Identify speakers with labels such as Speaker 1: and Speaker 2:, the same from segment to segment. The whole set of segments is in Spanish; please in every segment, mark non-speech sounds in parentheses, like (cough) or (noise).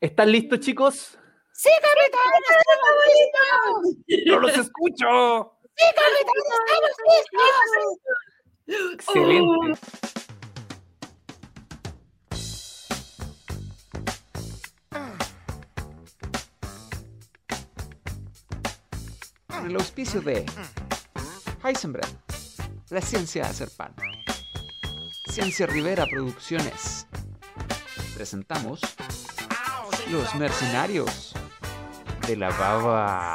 Speaker 1: ¿Están listos, chicos?
Speaker 2: ¡Sí, capitán! ¡Estamos
Speaker 1: listos! ¡No los escucho!
Speaker 2: ¡Sí, capitán! ¡Estamos
Speaker 1: listos!
Speaker 3: Excelente. el auspicio de Heisenberg, la ciencia de hacer pan. Ciencia Rivera Producciones. Presentamos Los Mercenarios de la Baba.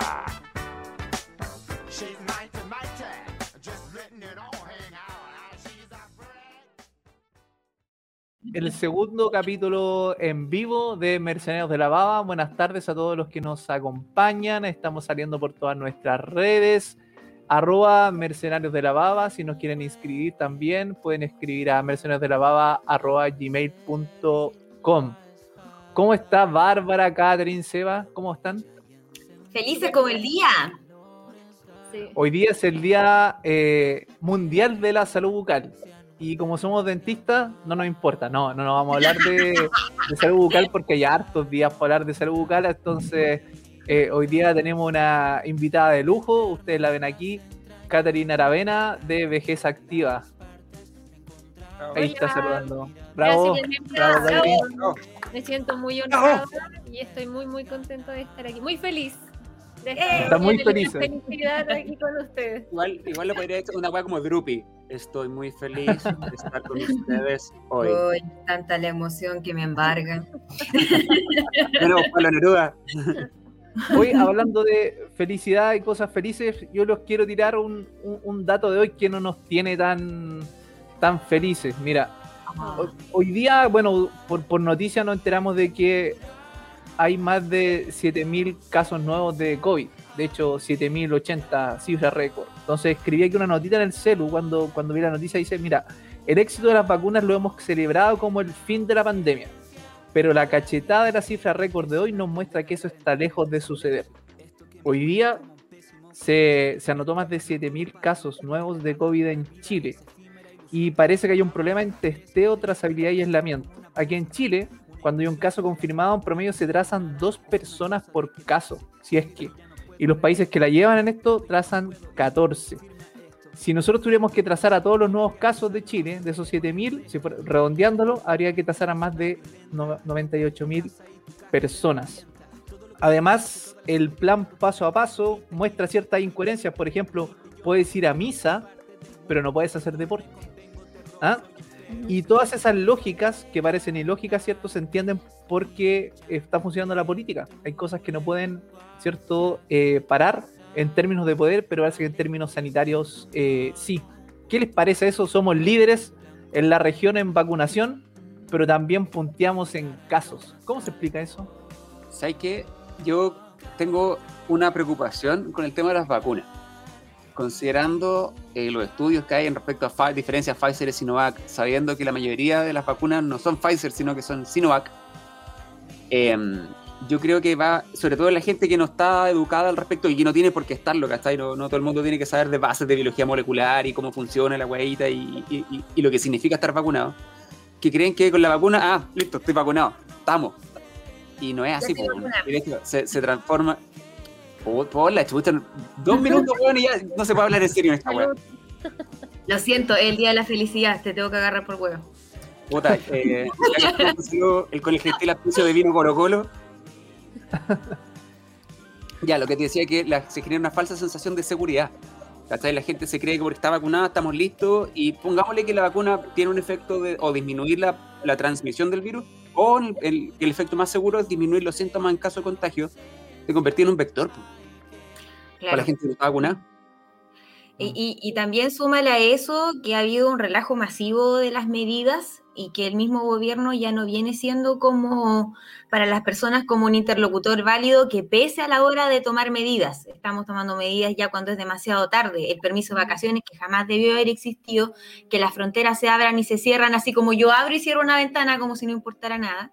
Speaker 1: El segundo capítulo en vivo de Mercenarios de la Baba. Buenas tardes a todos los que nos acompañan. Estamos saliendo por todas nuestras redes arroba mercenarios de la baba. Si nos quieren inscribir también, pueden escribir a mercenarios de la baba arroba. ¿Cómo está Bárbara, Catherine, Seba? ¿Cómo están?
Speaker 4: Felices como el día.
Speaker 1: Hoy día es el Día eh, Mundial de la Salud Bucal. Y como somos dentistas, no nos importa, no, no nos vamos a hablar de, de salud bucal porque hay hartos días para hablar de salud bucal, entonces eh, hoy día tenemos una invitada de lujo, ustedes la ven aquí, Caterina Aravena de Vejez Activa. Ahí está saludando. Bravo,
Speaker 5: bravo, Me siento muy honrada y estoy muy, muy contenta de estar aquí. Muy feliz.
Speaker 1: está muy feliz.
Speaker 5: Felicidad aquí con ustedes.
Speaker 6: Igual, igual lo podría decir una weá como Drupi. Estoy muy feliz de estar con ustedes hoy.
Speaker 4: Uy, tanta la emoción que me embarga.
Speaker 6: bueno, Pablo Neruda.
Speaker 1: Hoy, hablando de felicidad y cosas felices, yo los quiero tirar un, dato de hoy que no nos tiene tan, tan felices. Mira, hoy, día, bueno, por, por noticias nos enteramos de que hay más de 7.000 casos nuevos de COVID. De hecho, 7.080 cifras récord. Entonces escribí aquí una notita en el celu cuando, cuando vi la noticia. Dice, mira, el éxito de las vacunas lo hemos celebrado como el fin de la pandemia pero la cachetada de la cifra récord de hoy nos muestra que eso está lejos de suceder. Hoy día se, anotó más de 7.000 casos nuevos de COVID en Chile y parece que hay un problema en testeo, trazabilidad y aislamiento. Aquí en Chile, cuando hay un caso confirmado, en promedio se trazan dos personas por caso, si es que. Y los países que la llevan en esto trazan 14 si nosotros tuviéramos que trazar a todos los nuevos casos de Chile, de esos 7.000, si redondeándolo, habría que trazar a más de 98.000 personas. Además, el plan paso a paso muestra ciertas incoherencias. Por ejemplo, puedes ir a misa, pero no puedes hacer deporte. ¿Ah? Y todas esas lógicas que parecen ilógicas, ¿cierto? Se entienden porque está funcionando la política. Hay cosas que no pueden, ¿cierto? Eh, parar en términos de poder, pero parece que en términos sanitarios eh, sí. ¿Qué les parece eso? Somos líderes en la región en vacunación, pero también punteamos en casos. ¿Cómo se explica eso?
Speaker 6: ¿Sabes qué? Yo tengo una preocupación con el tema de las vacunas. Considerando eh, los estudios que hay en respecto a diferencias Pfizer y Sinovac, sabiendo que la mayoría de las vacunas no son Pfizer, sino que son Sinovac, eh, yo creo que va, sobre todo la gente que no está educada al respecto y que no tiene por qué estarlo, ¿cachai? No, no todo el mundo tiene que saber de bases de biología molecular y cómo funciona la huevita y, y, lo que significa estar vacunado. Que creen que con la vacuna, ah, listo, estoy vacunado, estamos. Y no es así, se, se, transforma. Por, la chucha, dos minutos, weón, y ya no se puede hablar en serio en esta hueá. (laughs)
Speaker 4: Lo siento, es el día de la felicidad, te tengo que agarrar por huevo.
Speaker 6: Puta, eh, el el gentil de vino Colo Colo ya, lo que te decía que se genera una falsa sensación de seguridad. La gente se cree que porque está vacunada estamos listos y pongámosle que la vacuna tiene un efecto de o disminuir la, transmisión del virus o el, el, efecto más seguro es disminuir los síntomas en caso de contagio, de convertir en un vector para la gente que no está vacunada.
Speaker 4: Y, y, también súmale a eso que ha habido un relajo masivo de las medidas y que el mismo gobierno ya no viene siendo como para las personas como un interlocutor válido que pese a la hora de tomar medidas, estamos tomando medidas ya cuando es demasiado tarde, el permiso de vacaciones que jamás debió haber existido, que las fronteras se abran y se cierran así como yo abro y cierro una ventana como si no importara nada.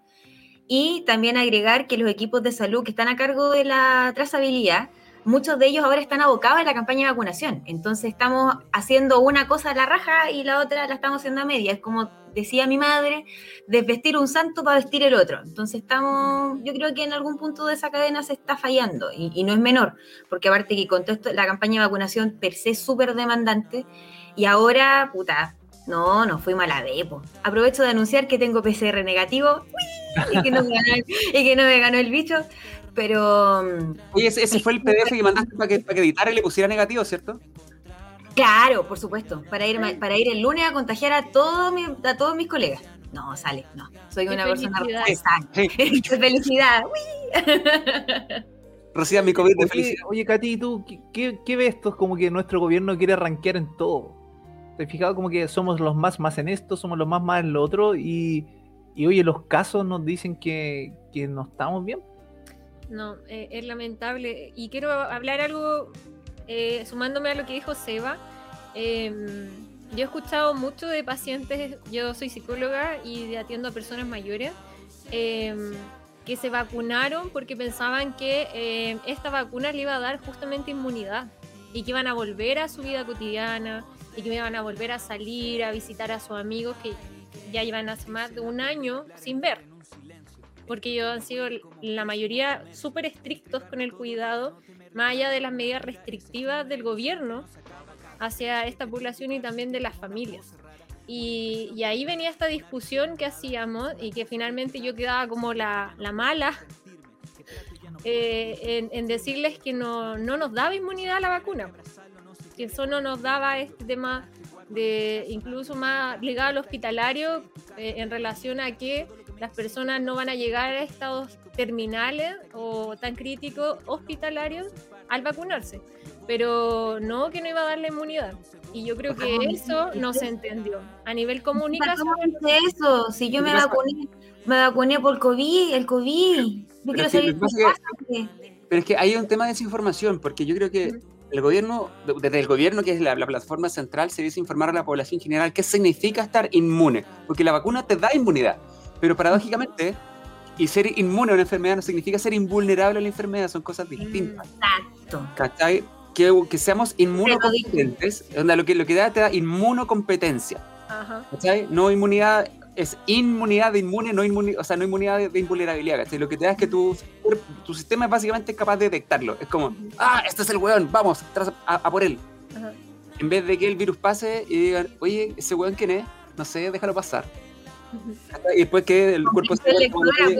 Speaker 4: Y también agregar que los equipos de salud que están a cargo de la trazabilidad, muchos de ellos ahora están abocados en la campaña de vacunación. Entonces estamos haciendo una cosa a la raja y la otra la estamos haciendo a media. Es como decía mi madre, desvestir un santo para vestir el otro. Entonces estamos, yo creo que en algún punto de esa cadena se está fallando y, no es menor, porque aparte que con todo esto, la campaña de vacunación per se es súper demandante y ahora, puta, no, no fui mala de Aprovecho de anunciar que tengo PCR negativo y, que no me ganó, y que no me ganó el bicho. Pero. Mm,
Speaker 6: Oye, ese, fue el PDF que mandaste para que, para que editara y le pusiera negativo, ¿cierto?
Speaker 4: Claro, por supuesto. Para ir, para ir el lunes a contagiar a, todo a todos mis colegas. No, sale, no. Soy una persona
Speaker 5: sí,
Speaker 4: sí. (laughs) felicidad.
Speaker 6: Reciba mi COVID de felicidad.
Speaker 1: Oye, Katy, ¿tú qué, qué ves esto? Como que nuestro gobierno quiere rankear en todo. ¿Te has fijado como que somos los más más en esto, somos los más más en lo otro? Y, y oye, los casos nos dicen que, que no estamos bien.
Speaker 5: No, eh, es lamentable. Y quiero hablar algo, eh, sumándome a lo que dijo Seba. Em, yo he escuchado mucho de pacientes, yo soy psicóloga y atiendo a personas mayores, em, que se vacunaron porque pensaban que em, esta vacuna le iba a dar justamente inmunidad y que iban a volver a su vida cotidiana y que iban a volver a salir, a visitar a sus amigos que ya llevan hace más de un año sin ver porque ellos han sido la mayoría súper estrictos con el cuidado, más allá de las medidas restrictivas del gobierno hacia esta población y también de las familias. Y, ahí venía esta discusión que hacíamos y que finalmente yo quedaba como la, mala eh, en, decirles que no, nos daba inmunidad a la vacuna, que eso no nos daba este tema de incluso más ligado al hospitalario eh, en relación a que las personas no van a llegar a estados terminales o tan críticos hospitalarios al vacunarse. Pero no que no iba a dar la inmunidad. Y yo creo que eso no se entendió. A nivel comunicación.
Speaker 4: eso? Si yo me vacuné, me vacuné por COVID, el COVID. Yo quiero salir
Speaker 6: Pero es que hay un tema de desinformación, porque yo creo que el gobierno, desde el gobierno, que es la, la, plataforma central, se dice informar a la población general qué significa estar inmune, porque la vacuna te da inmunidad. Pero paradójicamente, y ser inmune a una enfermedad no significa ser invulnerable a la enfermedad, son cosas distintas.
Speaker 4: Exacto.
Speaker 6: ¿Cachai? Que, que seamos inmunocompetentes, lo que, lo que da te da inmunocompetencia. Ajá. ¿Cachai? No inmunidad, es inmunidad de inmune, no inmunidad, o sea, no inmunidad de, invulnerabilidad, ¿cachai? Lo que te da es que tu, tu sistema es básicamente capaz de detectarlo. Es como, ah, este es el weón, vamos, a, a, por él. Ajá. En vez de que el virus pase y digan, oye, ese weón quién es, no sé, déjalo pasar. Y después que el cuerpo
Speaker 4: se pues,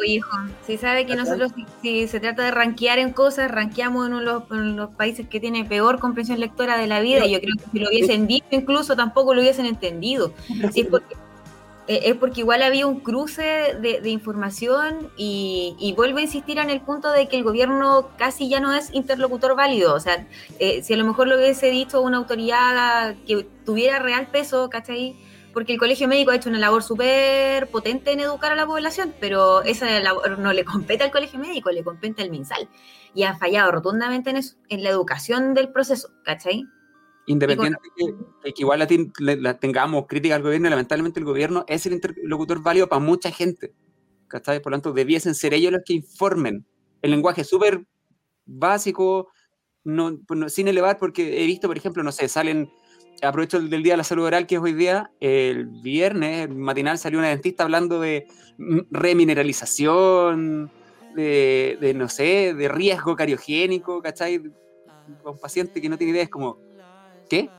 Speaker 4: hijo. Si sabe que nosotros, si, se trata de rankear en cosas, rankeamos en, uno de los, países que tiene peor comprensión lectora de la vida. y yo creo que si lo hubiesen visto, incluso tampoco lo hubiesen entendido. (laughs) es, porque, es porque igual había un cruce de, información y, y, vuelvo a insistir en el punto de que el gobierno casi ya no es interlocutor válido. O sea, eh, si a lo mejor lo hubiese dicho una autoridad que tuviera real peso, ¿cachai? porque el colegio médico ha hecho una labor súper potente en educar a la población, pero esa labor no le compete al colegio médico, le compete al MinSal. Y han fallado rotundamente en eso, en la educación del proceso, ¿cachai?
Speaker 6: Independiente de que, igual la, tengamos crítica al gobierno, lamentablemente el gobierno es el interlocutor válido para mucha gente, ¿cachai? Por lo tanto, debiesen ser ellos los que informen. El lenguaje súper básico, no, pues sin elevar, porque he visto, por ejemplo, no sé, salen aprovecho el del Día de la Salud Oral, que es hoy día, el viernes matinal salió una dentista hablando de remineralización, de, no sé, de riesgo cariogénico, ¿cachai? Un paciente que no tiene idea, es como, ¿qué?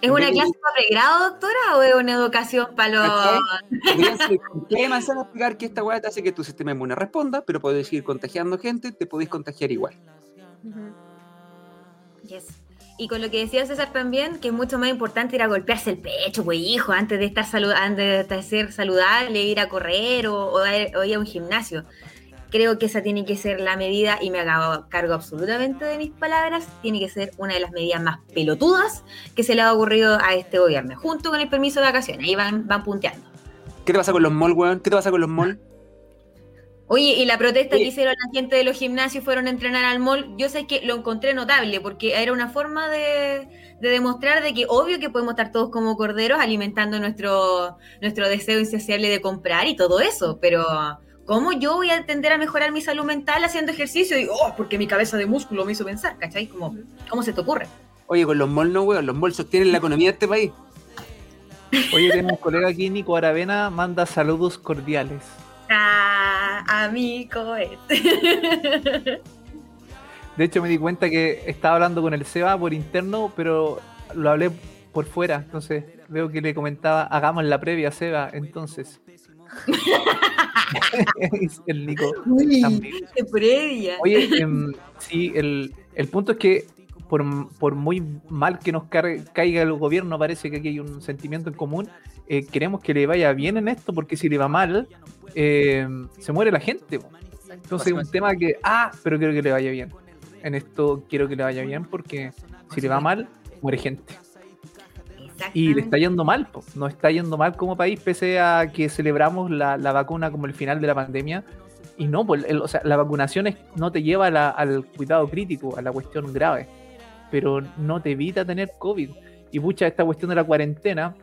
Speaker 4: ¿Es una clase para pregrado, doctora, o es una educación para los...? (laughs)
Speaker 6: ¿Qué más a explicar que esta weá te hace que tu sistema inmune responda, pero puedes seguir contagiando gente, te podéis contagiar igual.
Speaker 4: Yes. Y con lo que decía César también, que es mucho más importante ir a golpearse el pecho, pues hijo, antes de estar antes de ser saludable, ir a correr o, ir a un gimnasio. Creo que esa tiene que ser la medida, y me hago cargo absolutamente de mis palabras, tiene que ser una de las medidas más pelotudas que se le ha ocurrido a este gobierno, junto con el permiso de vacaciones. Ahí van, van punteando.
Speaker 6: ¿Qué te pasa con los malls, weón? ¿Qué te pasa con los malls?
Speaker 4: Oye, y la protesta que hicieron la gente de los gimnasios fueron a entrenar al mall, yo sé que lo encontré notable, porque era una forma de, demostrar de que obvio que podemos estar todos como corderos alimentando nuestro, nuestro deseo insaciable de comprar y todo eso, pero ¿cómo yo voy a tender a mejorar mi salud mental haciendo ejercicio? Y, oh, porque mi cabeza de músculo me hizo pensar, ¿cachai? ¿Cómo, cómo se te ocurre?
Speaker 6: Oye, con los malls no, weón, los malls sostienen la economía de este país.
Speaker 1: Oye, tenemos un colega aquí, Nico Aravena, manda saludos cordiales.
Speaker 4: Ah, amigo. es.
Speaker 1: De hecho, me di cuenta que estaba hablando con el Seba por interno, pero lo hablé por fuera. Entonces, veo que le comentaba, hagamos la previa, Seba. Entonces. (laughs) El Nico.
Speaker 4: Uy,
Speaker 1: también.
Speaker 4: qué previa.
Speaker 1: Oye, em, sí, el, el punto es que por, por muy mal que nos caiga el gobierno, parece que aquí hay un sentimiento en común. eh, queremos que le vaya bien en esto, porque si le va mal, eh, se muere la gente. Entonces, un tema que, ah, pero quiero que le vaya bien. En esto quiero que le vaya bien, porque si le va mal, muere gente. Y le está yendo mal, nos está yendo mal como país, pese a que celebramos la, la vacuna como el final de la pandemia. Y no, pues, el- o sea, la vacunación es- no te lleva la- al cuidado crítico, a la cuestión grave, pero no te evita tener COVID. Y pucha, esta cuestión de la cuarentena,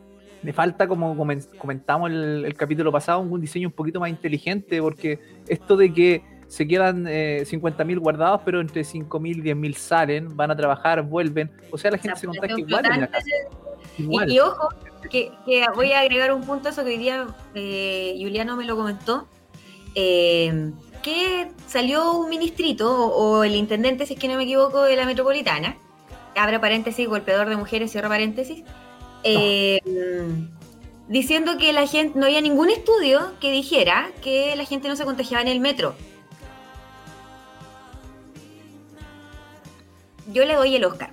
Speaker 1: le falta, como comen- comentamos el, el capítulo pasado, un diseño un poquito más inteligente, porque esto de que se quedan eh, 50.000 guardados, pero entre 5.000 y 10.000 salen, van a trabajar, vuelven. O sea, la gente se contagia igual en la casa. Igual.
Speaker 4: Y, y ojo, que, que voy a agregar un punto a eso que hoy día eh, Juliano me lo comentó, eh, que salió un ministrito o, o el intendente, si es que no me equivoco, de la metropolitana, abra paréntesis, golpeador de mujeres, cierra paréntesis, eh, diciendo que la gente, no había ningún estudio que dijera que la gente no se contagiaba en el metro. Yo le doy el Oscar.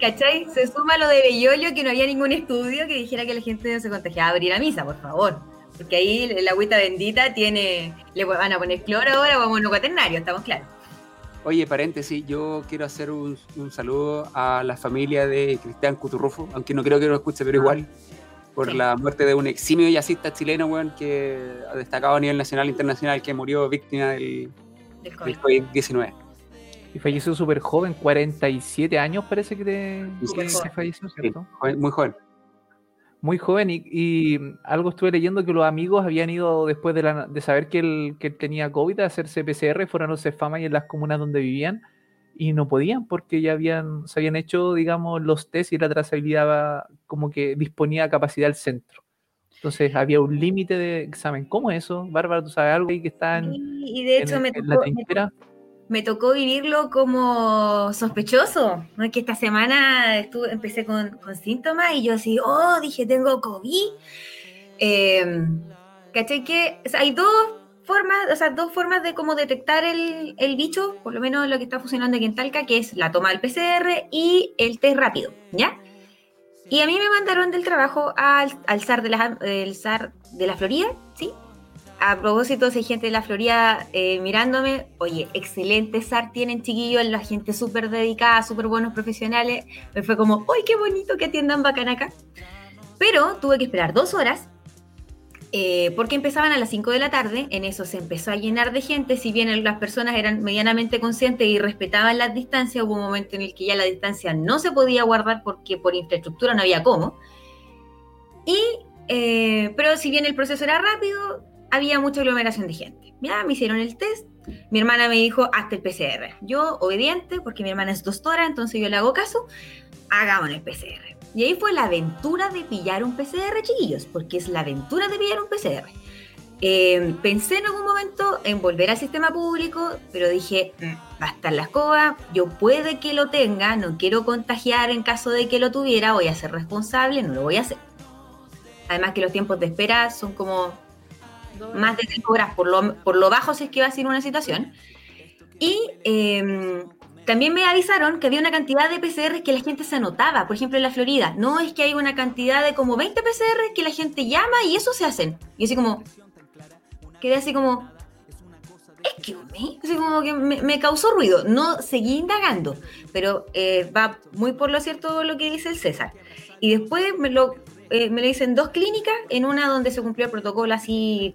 Speaker 4: ¿Cachai? Se suma lo de Bellolio, que no había ningún estudio que dijera que la gente no se contagiaba a abrir la misa, por favor. Porque ahí la agüita bendita tiene. Le van a poner cloro ahora o mono cuaternario, estamos claros.
Speaker 6: Oye, paréntesis, yo quiero hacer un, un saludo a la familia de Cristian Cuturrufo, aunque no creo que lo escuche, pero igual, por
Speaker 4: Sí.
Speaker 6: la muerte de un eximio jazzista chileno, weón, que ha destacado a nivel nacional e internacional, que murió víctima del,
Speaker 4: Del COVID.
Speaker 6: del COVID-19.
Speaker 1: Y falleció súper joven, 47 años parece que, te- que falleció,
Speaker 6: Sí,
Speaker 1: ¿cierto?
Speaker 6: joven- muy joven.
Speaker 1: Muy joven y, y algo estuve leyendo que los amigos habían ido después de, la- de saber que él, que él tenía COVID a hacerse PCR, fueron a los fama y en las comunas donde vivían y no podían porque ya habían, se habían hecho, digamos, los test y la trazabilidad como que disponía capacidad del centro. Entonces había un límite de examen. ¿Cómo es eso? Bárbara, ¿tú sabes algo ahí que está en,
Speaker 4: Y, de hecho
Speaker 1: en-
Speaker 4: me,
Speaker 1: en la
Speaker 4: tocó,
Speaker 1: trinchera?
Speaker 4: me tocó vivirlo como sospechoso. ¿no? Que esta semana estuve, empecé con, con síntomas y yo así, oh, dije, tengo COVID. Eh, ¿Cachai? Que o sea, hay dos formas, o sea, dos formas de cómo detectar el, el bicho, por lo menos lo que está funcionando aquí en Talca, que es la toma del PCR y el test rápido, ¿ya? Y a mí me mandaron del trabajo al, al SAR, de la, el SAR de la Florida, ¿sí? A propósito, si hay gente de la Florida eh, mirándome, oye, excelente SAR tienen chiquillos, la gente súper dedicada, súper buenos profesionales. Me fue como, ¡ay, qué bonito que atiendan bacán acá! Pero tuve que esperar dos horas eh, porque empezaban a las 5 de la tarde, en eso se empezó a llenar de gente, si bien las personas eran medianamente conscientes y respetaban las distancias, hubo un momento en el que ya la distancia no se podía guardar porque por infraestructura no había cómo. Y, eh, pero si bien el proceso era rápido, había mucha aglomeración de gente. Ya me hicieron el test, mi hermana me dijo, hasta el PCR. Yo, obediente, porque mi hermana es doctora, entonces yo le hago caso, hagamos el PCR. Y ahí fue la aventura de pillar un PCR, chiquillos, porque es la aventura de pillar un PCR. Eh, pensé en algún momento en volver al sistema público, pero dije, "Mm, va a estar la escoba, yo puede que lo tenga, no quiero contagiar en caso de que lo tuviera, voy a ser responsable, no lo voy a hacer. Además que los tiempos de espera son como más de 5 horas por lo, por lo bajo si es que va a ser una situación. Y eh, también me avisaron que había una cantidad de PCR que la gente se anotaba, por ejemplo en la Florida. No es que hay una cantidad de como 20 PCR que la gente llama y eso se hacen. Y así como, quedé así como, excuse que me, me causó ruido. No seguí indagando, pero eh, va muy por lo cierto lo que dice el César. Y después me lo, eh, me lo dicen dos clínicas, en una donde se cumplió el protocolo así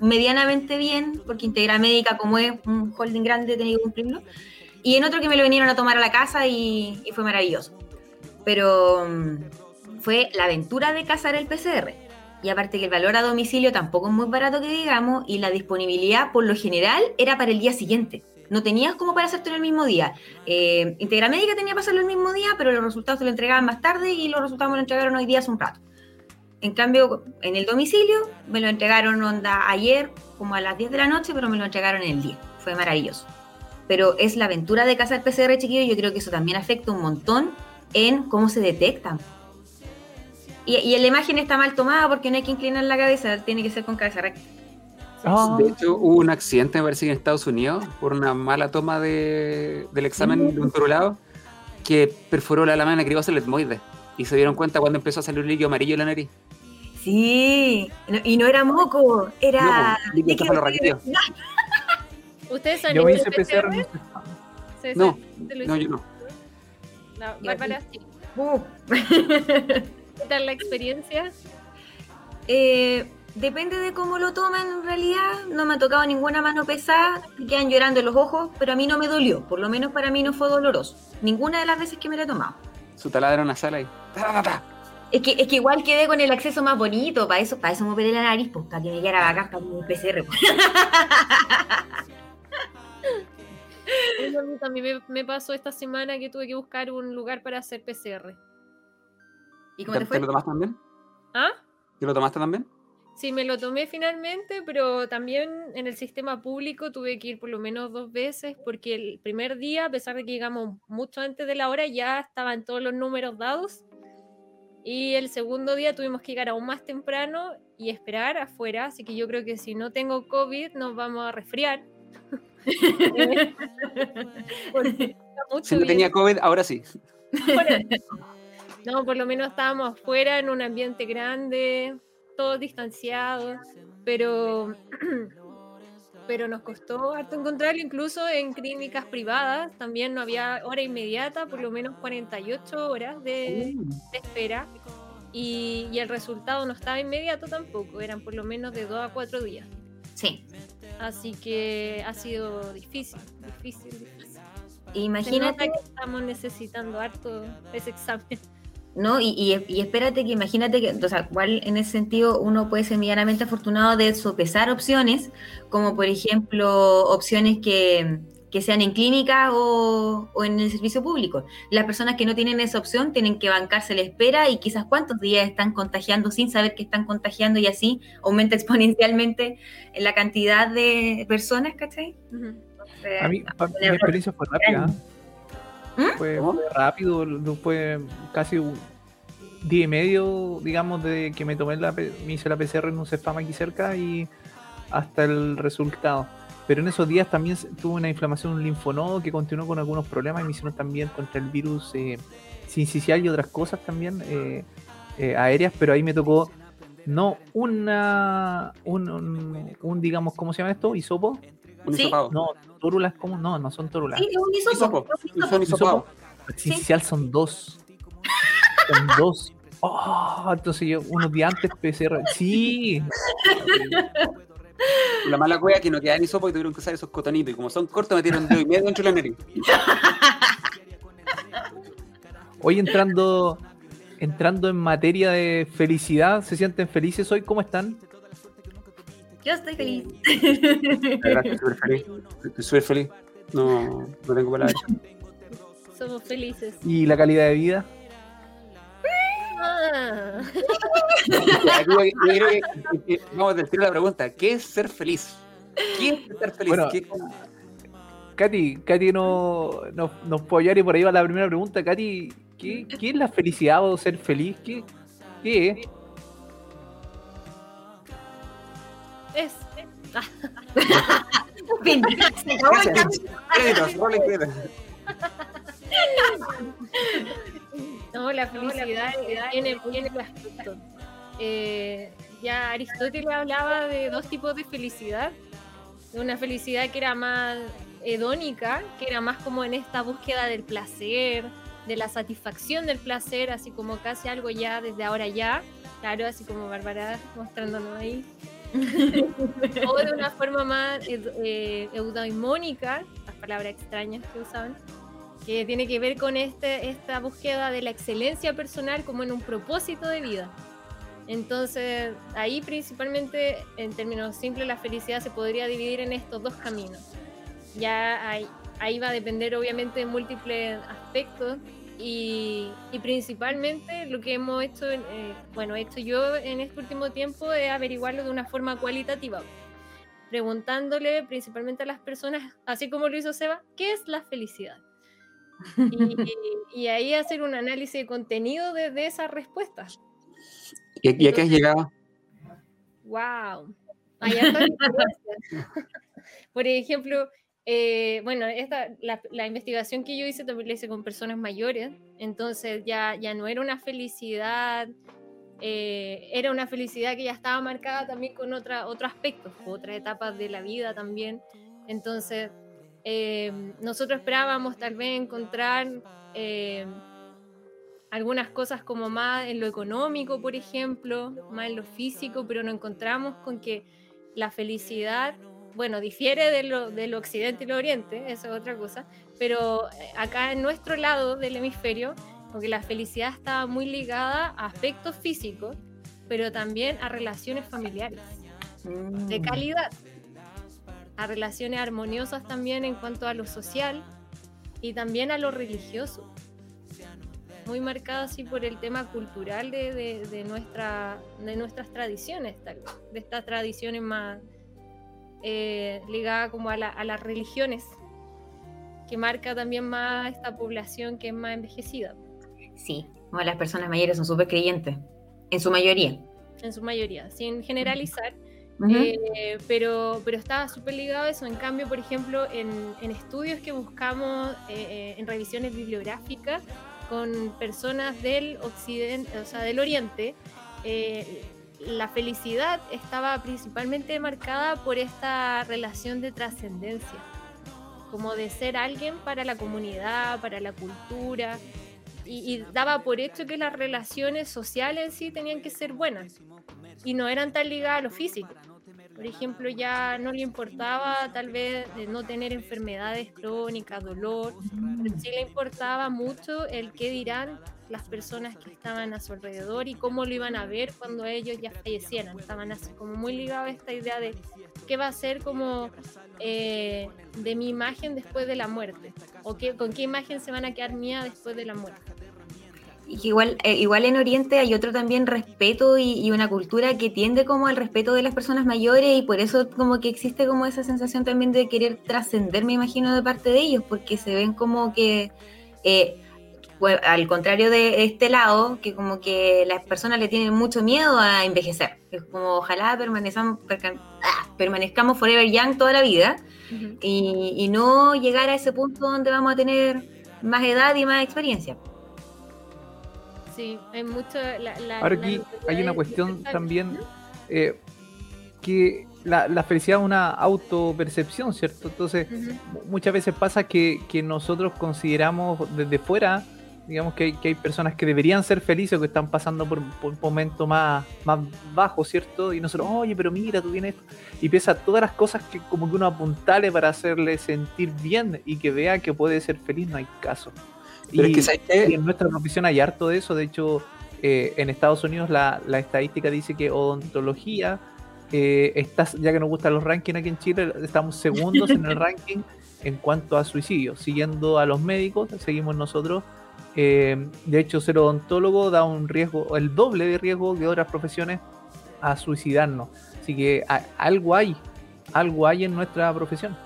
Speaker 4: medianamente bien, porque Integra Médica, como es un holding grande, tenía que cumplirlo. Y en otro que me lo vinieron a tomar a la casa y, fue maravilloso. Pero mm, fue la aventura de cazar el PCR. Y aparte que el valor a domicilio tampoco es muy barato que digamos, y la disponibilidad por lo general era para el día siguiente. No tenías como para hacerte el mismo día. Eh, Integra Médica tenía para hacerlo el mismo día, pero los resultados se lo entregaban más tarde y los resultados me lo entregaron hoy día hace un rato. En cambio, en el domicilio me lo entregaron onda ayer, como a las 10 de la noche, pero me lo entregaron en el día. Fue maravilloso. Pero es la aventura de casa PCR, chiquillo, yo creo que eso también afecta un montón en cómo se detectan. Y, y la imagen está mal tomada porque no hay que inclinar la cabeza, tiene que ser con cabeza recta.
Speaker 1: Ah,
Speaker 6: De hecho, hubo un accidente, me parece que en Estados Unidos, por una mala toma de- del examen de un lado que perforó la lámina cribosa del etmoide. Y se dieron cuenta cuando empezó a salir un líquido amarillo en la nariz.
Speaker 4: Sí, no- y no era moco, era
Speaker 6: No, pues, líquido. (laughs)
Speaker 5: ¿Ustedes han
Speaker 1: yo
Speaker 5: hecho
Speaker 1: hice PCR.
Speaker 5: PCR?
Speaker 1: no.
Speaker 5: César,
Speaker 6: No,
Speaker 5: ¿te lo
Speaker 6: No, yo no.
Speaker 5: La-
Speaker 4: Yo
Speaker 5: Bárbara, sí.
Speaker 4: Uh. (laughs)
Speaker 5: ¿Qué tal la experiencia?
Speaker 4: Eh, depende de cómo lo toman en realidad. No me ha tocado ninguna mano pesada, quedan llorando los ojos, pero a mí no me dolió. Por lo menos para mí no fue doloroso. Ninguna de las veces que me lo he tomado.
Speaker 6: Su taladro en una sala y. ta, ta, ta, ta.
Speaker 4: Es que, es que igual quedé con el acceso más bonito, para eso, para eso me operé la nariz, pues, para que me quedara bacán para mi PCR. pues. (laughs) (laughs)
Speaker 5: Bueno, a mí también me, me pasó esta semana que tuve que buscar un lugar para hacer PCR.
Speaker 4: ¿Y cómo te
Speaker 6: ¿Te,
Speaker 4: fue?
Speaker 6: lo tomaste también?
Speaker 5: ¿Ah?
Speaker 6: ¿Te lo tomaste también?
Speaker 5: Sí, me lo tomé finalmente, pero también en el sistema público tuve que ir por lo menos dos veces porque el primer día, a pesar de que llegamos mucho antes de la hora, ya estaban todos los números dados. Y el segundo día tuvimos que llegar aún más temprano y esperar afuera, así que yo creo que si no tengo COVID nos vamos a resfriar. (laughs)
Speaker 6: Si no tenía COVID, ahora sí.
Speaker 5: No, por lo menos estábamos afuera en un ambiente grande, todos distanciados, pero, pero nos costó harto encontrarlo, incluso en clínicas privadas también no había hora inmediata, por lo menos 48 horas de, de espera, y, y el resultado no estaba inmediato tampoco, eran por lo menos de 2 a 4 días.
Speaker 4: Sí.
Speaker 5: Así que ha sido difícil, difícil, difícil.
Speaker 4: Imagínate,
Speaker 5: que estamos necesitando harto ese examen.
Speaker 4: ¿no? Y, y, y espérate que imagínate que, o sea, igual en ese sentido uno puede ser medianamente afortunado de sopesar opciones, como por ejemplo opciones que, que sean en clínica o, o en el servicio público. Las personas que no tienen esa opción tienen que bancarse la espera y quizás cuántos días están contagiando sin saber que están contagiando y así aumenta (laughs) exponencialmente la cantidad de personas, ¿cachai? Entonces,
Speaker 1: A mí, mi experiencia fue rápida.
Speaker 4: ¿Mm?
Speaker 1: Fue, rápido, fue casi un día y medio, digamos, de que me tomé la, me hice la PCR en un Cefam aquí cerca y hasta el resultado. Pero en esos días también tuve una inflamación un linfonodo que continuó con algunos problemas y me hicieron también contra el virus eh, sincicial y otras cosas también eh, eh, aéreas, pero ahí me tocó no una, un, un- un, digamos, ¿cómo se llama esto? ¿Hisopo?
Speaker 6: Un
Speaker 4: Sí.
Speaker 1: No, tórulas, ¿cómo? No, no son tórulas.
Speaker 4: Sí, es un hisopo.
Speaker 6: Hisopo.
Speaker 4: hisopo.
Speaker 6: Son hisopados.
Speaker 1: Sincicial son dos. Son dos. Oh, entonces yo unos días antes PCR. Sí. (laughs)
Speaker 6: La mala cueva que no quedaban hisopo y tuvieron que usar esos cotonitos. Y como son cortos, metieron dedo y medio dentro de la nariz.
Speaker 1: Hoy entrando entrando en materia de felicidad, ¿se sienten felices hoy? ¿Cómo están?
Speaker 4: Yo estoy feliz.
Speaker 6: Estoy súper feliz. Estoy súper feliz. No, no tengo palabras.
Speaker 5: Somos felices.
Speaker 1: ¿Y la calidad de vida?
Speaker 5: Ah.
Speaker 6: Yo- yo creo que- que- Vamos a decir la pregunta. ¿Qué es ser feliz? ¿Qué es ser feliz?
Speaker 1: Bueno,
Speaker 6: ¿Qué-
Speaker 1: Katy, Katy no, no- nos puede ayudar y por ahí va la primera pregunta. Katy, ¿qué, qué es la felicidad o ser feliz? ¿Qué, qué es?
Speaker 5: Es. (laughs)
Speaker 4: Fin. Se acabó el (laughs)
Speaker 6: Créditos, rolen créditos.
Speaker 5: No, la felicidad tiene. Eh, ya Aristóteles hablaba de dos tipos de felicidad. De una felicidad que era más hedónica, que era más como en esta búsqueda del placer, de la satisfacción del placer, así como casi algo ya desde ahora ya. Claro, así como Bárbara mostrándonos ahí. (laughs) o de una forma más ed- eh, eudaimónica, las palabras extrañas que usaban, que tiene que ver con este, esta búsqueda de la excelencia personal como en un propósito de vida. Entonces, ahí principalmente, en términos simples, la felicidad se podría dividir en estos dos caminos. ya ahí, ahí va a depender obviamente de múltiples aspectos y, principalmente lo que hemos hecho, eh, bueno, he hecho yo en este último tiempo es averiguarlo de una forma cualitativa, preguntándole principalmente a las personas, así como lo hizo Seba, ¿qué es la felicidad? Y, y- ahí hacer un análisis de contenido de, de esas respuestas.
Speaker 6: ¿Y, y a qué has llegado?
Speaker 5: ¡Wow! (laughs) Por ejemplo, eh, bueno, esta, la, la investigación que yo hice también la hice con personas mayores, entonces ya, ya no era una felicidad, eh, era una felicidad que ya estaba marcada también con otra, otros aspectos, otras etapas de la vida también. Entonces, eh, nosotros esperábamos tal vez encontrar eh, algunas cosas como más en lo económico, por ejemplo, más en lo físico, pero nos encontramos con que la felicidad, bueno, difiere de lo, del occidente y el oriente, eso es otra cosa, pero eh, acá en nuestro lado del hemisferio, porque la felicidad estaba muy ligada a aspectos físicos, pero también a relaciones familiares de calidad, a relaciones armoniosas también en cuanto a lo social y también a lo religioso. Muy marcado así por el tema cultural de, de- de nuestra, de nuestras tradiciones, tal vez, de estas tradiciones más eh, ligadas como a, la- a las religiones, que marca también más esta población que es más envejecida,
Speaker 4: Sí, bueno, las personas mayores son súper creyentes, en su mayoría.
Speaker 5: en su mayoría, sin generalizar. Eh, pero, pero estaba súper ligado a eso. En cambio, por ejemplo, en, en estudios que buscamos, eh, eh, en revisiones bibliográficas con personas del occidente, o sea, del oriente, eh, la felicidad estaba principalmente marcada por esta relación de trascendencia, como de ser alguien para la comunidad, para la cultura, y, y daba por hecho que las relaciones sociales sí tenían que ser buenas y no eran tan ligadas a lo físico. Por ejemplo, ya no le importaba tal vez de no tener enfermedades crónicas, dolor, pero sí le importaba mucho el qué dirán las personas que estaban a su alrededor y cómo lo iban a ver cuando ellos ya fallecieran. Estaban así como muy ligados a esta idea de qué va a ser como eh, de mi imagen después de la muerte o qué, con qué imagen se van a quedar mía después de la muerte.
Speaker 4: Igual, eh, igual en Oriente hay otro también respeto y, y una cultura que tiende como al respeto de las personas mayores y por eso como que existe como esa sensación también de querer trascender, me imagino, de parte de ellos, porque se ven como que, eh, bueno, al contrario de este lado, que como que las personas le tienen mucho miedo a envejecer. Es como ojalá permanezcamos, ah, permanezcamos forever young toda la vida y, y no llegar a ese punto donde vamos a tener más edad y más experiencia.
Speaker 5: Sí, hay mucho... La, la-
Speaker 1: Ahora aquí hay una cuestión también eh, que la, la felicidad es una autopercepción, ¿cierto? Entonces, muchas veces pasa que, que nosotros consideramos desde fuera, digamos que hay, que hay personas que deberían ser felices o que están pasando por, por un momento más, más bajo, ¿cierto? Y nosotros, oye, pero mira, tú tienes esto. Y piensa todas las cosas que como que uno apuntale para hacerle sentir bien y que vea que puede ser feliz, no hay caso.
Speaker 6: Pero
Speaker 1: Y-
Speaker 6: es que, ¿sabes
Speaker 1: y
Speaker 6: qué?
Speaker 1: en nuestra profesión hay harto de eso. De hecho, eh, en Estados Unidos la, la estadística dice que odontología eh, está, ya que nos gustan los rankings aquí en Chile, estamos segundos en el (laughs) ranking en cuanto a suicidios. Siguiendo a los médicos, seguimos nosotros. Eh, de hecho, ser odontólogo da un riesgo, el doble de riesgo que otras profesiones a suicidarnos. Así que a- algo hay, algo hay en nuestra profesión.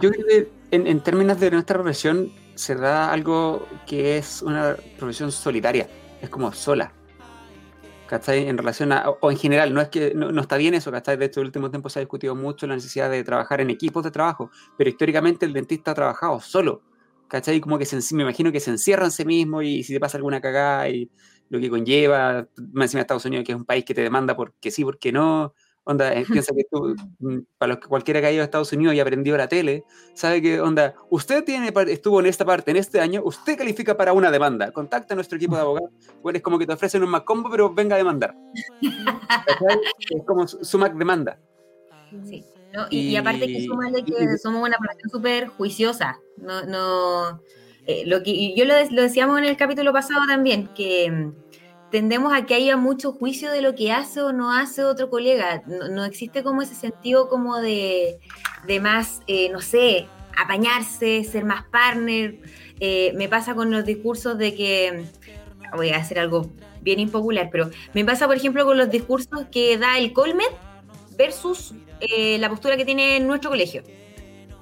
Speaker 6: Yo creo que en, en términos de nuestra profesión se da algo que es una profesión solitaria, es como sola. ¿Cachai? En relación a, o- en general, no es que no, está bien eso, ¿cachai? De hecho, en el último tiempo se ha discutido mucho la necesidad de trabajar en equipos de trabajo, pero históricamente el dentista ha trabajado solo, ¿cachai? Como que se, me imagino que se encierra en sí mismo y si te pasa alguna cagada y lo que conlleva, más encima de Estados Unidos, que es un país que te demanda porque sí, porque no, onda, eh, (laughs) piensa que tú, mm, para los que cualquiera que haya ido a Estados Unidos y aprendió la tele, sabe que, onda, usted tiene, estuvo en esta parte en este año, usted califica para una demanda, contacta a nuestro equipo de (laughs) abogados, bueno, es como que te ofrecen un Mac combo, pero venga a demandar. Es como su, Mac demanda.
Speaker 4: Sí, ¿no? Y, y aparte que
Speaker 6: Y-
Speaker 4: súmale
Speaker 6: y-
Speaker 4: que somos una población súper juiciosa. No, no, eh, lo que y yo lo, de- lo decíamos en el capítulo pasado también, que mm, tendemos a que haya mucho juicio de lo que hace o no hace otro colega. No, no existe como ese sentido como de, de más, eh, no sé, apañarse, ser más partner. Eh, me pasa con los discursos de que, voy a hacer algo bien impopular, pero me pasa, por ejemplo, con los discursos que da el Colmed versus eh, la postura que tiene nuestro colegio.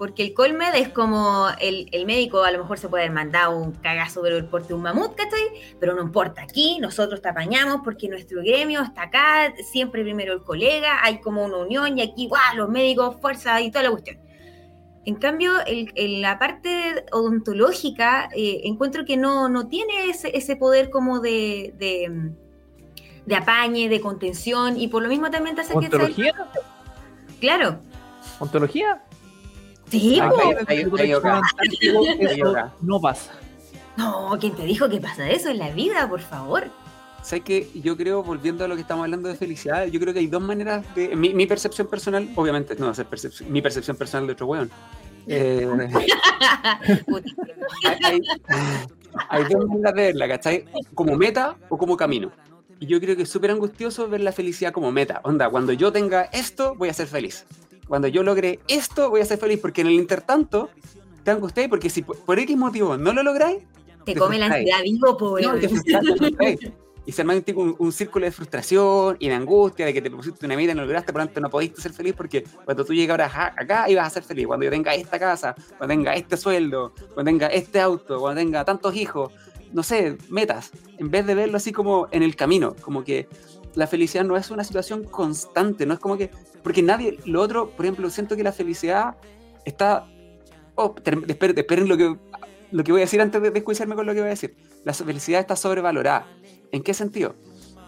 Speaker 4: Porque el Colmed es como el, el, médico, a lo mejor se puede haber mandado un cagazo pero el porte de un mamut, ¿cachai? Pero no importa, aquí nosotros te apañamos porque nuestro gremio está acá, siempre primero el colega, hay como una unión y aquí, ¡guau! Los médicos, fuerza y toda la cuestión. En cambio, el, el, la parte odontológica, eh, encuentro que no, no tiene ese, ese, poder como de, de, de, apañe, de contención, y por lo mismo también te hace
Speaker 1: ¿Ontología?
Speaker 4: que... Claro.
Speaker 1: ¿Ontología?
Speaker 4: Sí, (laughs)
Speaker 1: no pasa.
Speaker 4: No, ¿quién te dijo que pasa eso en la vida, por favor?
Speaker 6: ¿Sabes que Yo creo, volviendo a lo que estamos hablando de felicidad, yo creo que hay dos maneras de. Mi, mi percepción personal, obviamente, no va a ser percepción, mi percepción personal de otro weón. (laughs) Eh, (laughs) hay, hay, dos maneras de verla, ¿cachai? Como meta o como camino. Y yo creo que es súper angustioso ver la felicidad como meta. Onda, cuando yo tenga esto, voy a ser feliz. Cuando yo logre esto, voy a ser feliz. Porque en el intertanto, te angustiáis porque si por, por X motivo no lo lográis,
Speaker 4: te, te come la ansiedad vivo, pobre.
Speaker 6: No, te y se arma un, un, un, círculo de frustración y de angustia de que te pusiste una meta y no lograste, por lo tanto no pudiste ser feliz porque cuando tú llegas ahora acá ibas a ser feliz, cuando yo tenga esta casa, cuando tenga este sueldo, cuando tenga este auto, cuando tenga tantos hijos, no sé, metas, en vez de verlo así como en el camino, como que la felicidad no es una situación constante, no es como que, porque nadie, lo otro, por ejemplo, siento que la felicidad está, oh, esperen, esperen lo que, lo que voy a decir antes de desjuiciarme con lo que voy a decir, la felicidad está sobrevalorada. ¿En qué sentido?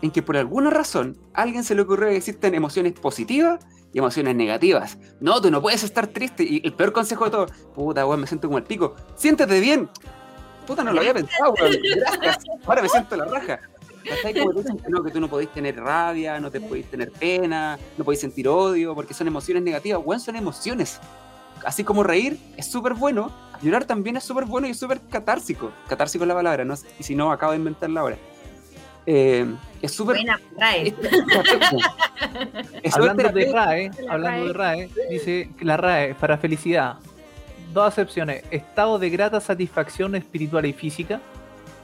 Speaker 6: En que por alguna razón a alguien se le ocurrió que existen emociones positivas y emociones negativas. No, tú no puedes estar triste. Y el peor consejo de todo, puta, weón, me siento como el pico. Siéntete bien. Puta, no lo había pensado, weón. Gracias. Ahora me siento la raja. Como dicen que no, que tú no podés tener rabia, no te podés tener pena, no podés sentir odio, porque son emociones negativas. Weón, son emociones. Así como reír es súper bueno, llorar también es súper bueno y súper catársico. Catársico es la palabra, ¿no? y si no, acabo de inventarla ahora. Eh, es súper.
Speaker 4: RAE.
Speaker 1: Es (laughs) hablando de RAE, hablando de RAE, dice que la RAE para felicidad, dos acepciones: estado de grata satisfacción espiritual y física,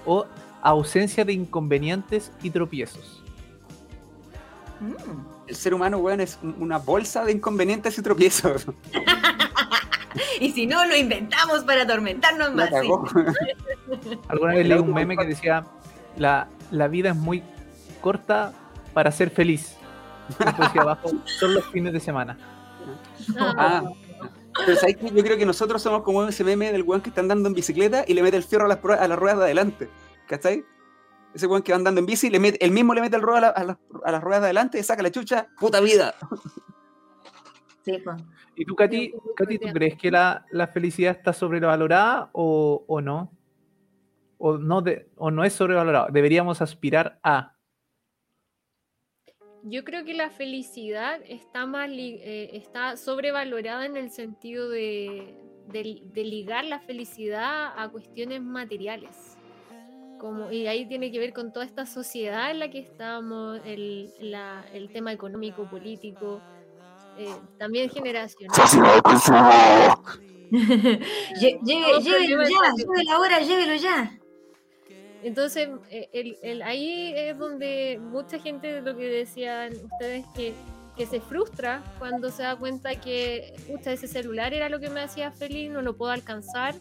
Speaker 1: o ausencia de inconvenientes y tropiezos.
Speaker 6: El ser humano, weón, es una bolsa de inconvenientes y tropiezos. (laughs)
Speaker 4: y si no, lo inventamos para atormentarnos más. ¿sí? (laughs)
Speaker 1: Alguna vez leí un meme que decía: la, la vida es muy corta para ser feliz. Decía abajo, (laughs) son los fines de semana.
Speaker 6: Ah, pero ¿sabes que yo creo que nosotros somos como ese meme del weón que está andando en bicicleta y le mete el fierro a las, a las ruedas de adelante. ¿Cachai? Ese weón que va andando en bici, le mete, él mismo le mete el rollo a, la, a, la, a, las ruedas de adelante y saca la chucha, puta vida. (laughs)
Speaker 4: Sí, pues.
Speaker 1: ¿Y tú, Katy, Katy ¿tú crees que la, la felicidad está sobrevalorada o, o no? o no, de, o no es sobrevalorado. Deberíamos aspirar a.
Speaker 5: Yo creo que la felicidad está más eh, está sobrevalorada en el sentido de, de, de, ligar la felicidad a cuestiones materiales. Como, y ahí tiene que ver con toda esta sociedad en la que estamos, el, la, el tema económico, político, eh, también generacional. (laughs)
Speaker 4: llévelo ya, llévelo ahora, llévelo ya.
Speaker 5: Entonces, eh, el, el, ahí es donde mucha gente, lo que decían ustedes, que, que se frustra cuando se da cuenta que pucha, ese celular era lo que me hacía feliz, no lo puedo alcanzar,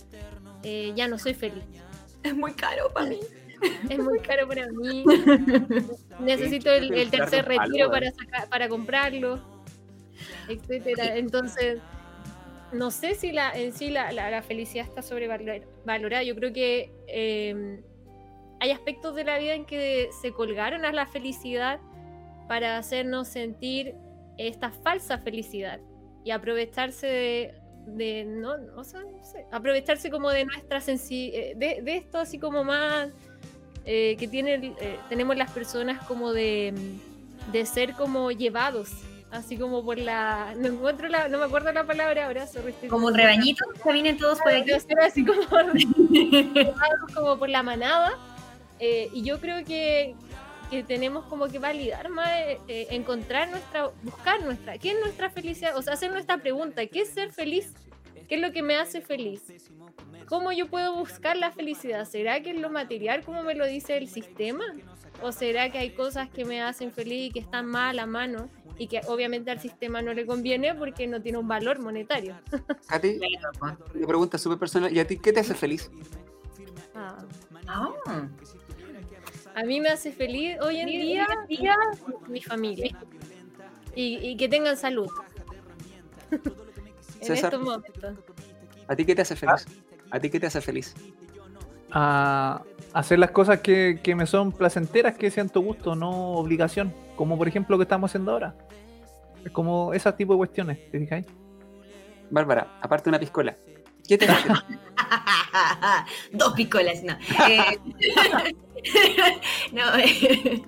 Speaker 5: eh, ya no soy feliz.
Speaker 4: Es muy caro para mí.
Speaker 5: Es muy caro para mí. (laughs) Necesito el, el tercer retiro para, sacar, para comprarlo, etcétera. Entonces, no sé si la, en sí la, la, la felicidad está sobrevalorada. Yo creo que eh, hay aspectos de la vida en que se colgaron a la felicidad para hacernos sentir esta falsa felicidad y aprovecharse de, de no, o sea, no sé, aprovecharse como de nuestra sensibilidad, de, de, esto así como más eh, que tiene, eh, tenemos las personas como de, de ser como llevados así como por la no encuentro la no me acuerdo la palabra ahora
Speaker 4: como un rebañito que vienen todos por aquí.
Speaker 5: Así como, (laughs) (laughs) como por la manada eh, y yo creo que que tenemos como que validar más, eh, eh, encontrar nuestra, buscar nuestra, ¿qué es nuestra felicidad? O sea, hacer nuestra pregunta, ¿qué es ser feliz? ¿Qué es lo que me hace feliz? ¿Cómo yo puedo buscar la felicidad? ¿Será que es lo material como me lo dice el sistema? ¿O será que hay cosas que me hacen feliz y que están más a la mano y que obviamente al sistema no le conviene porque no tiene un valor monetario? (laughs)
Speaker 6: A ti, una pregunta súper personal. ¿Y a ti qué te hace feliz?
Speaker 5: Ah.
Speaker 4: Ah.
Speaker 5: A mí me hace feliz hoy en día, mi familia. Y, y que tengan salud. (laughs) en
Speaker 6: César.
Speaker 5: estos momentos.
Speaker 6: ¿A ti qué te hace feliz? ¿A ti qué te hace feliz?
Speaker 1: A hacer las cosas que, que me son placenteras, que sean tu gusto, no obligación. Como por ejemplo lo que estamos haciendo ahora. Es como ese tipo de cuestiones, ¿te fijáis?
Speaker 6: Bárbara, aparte una piscola. ¿Qué te? (laughs)
Speaker 4: Dos picolas, no. Eh, (laughs) no, eh,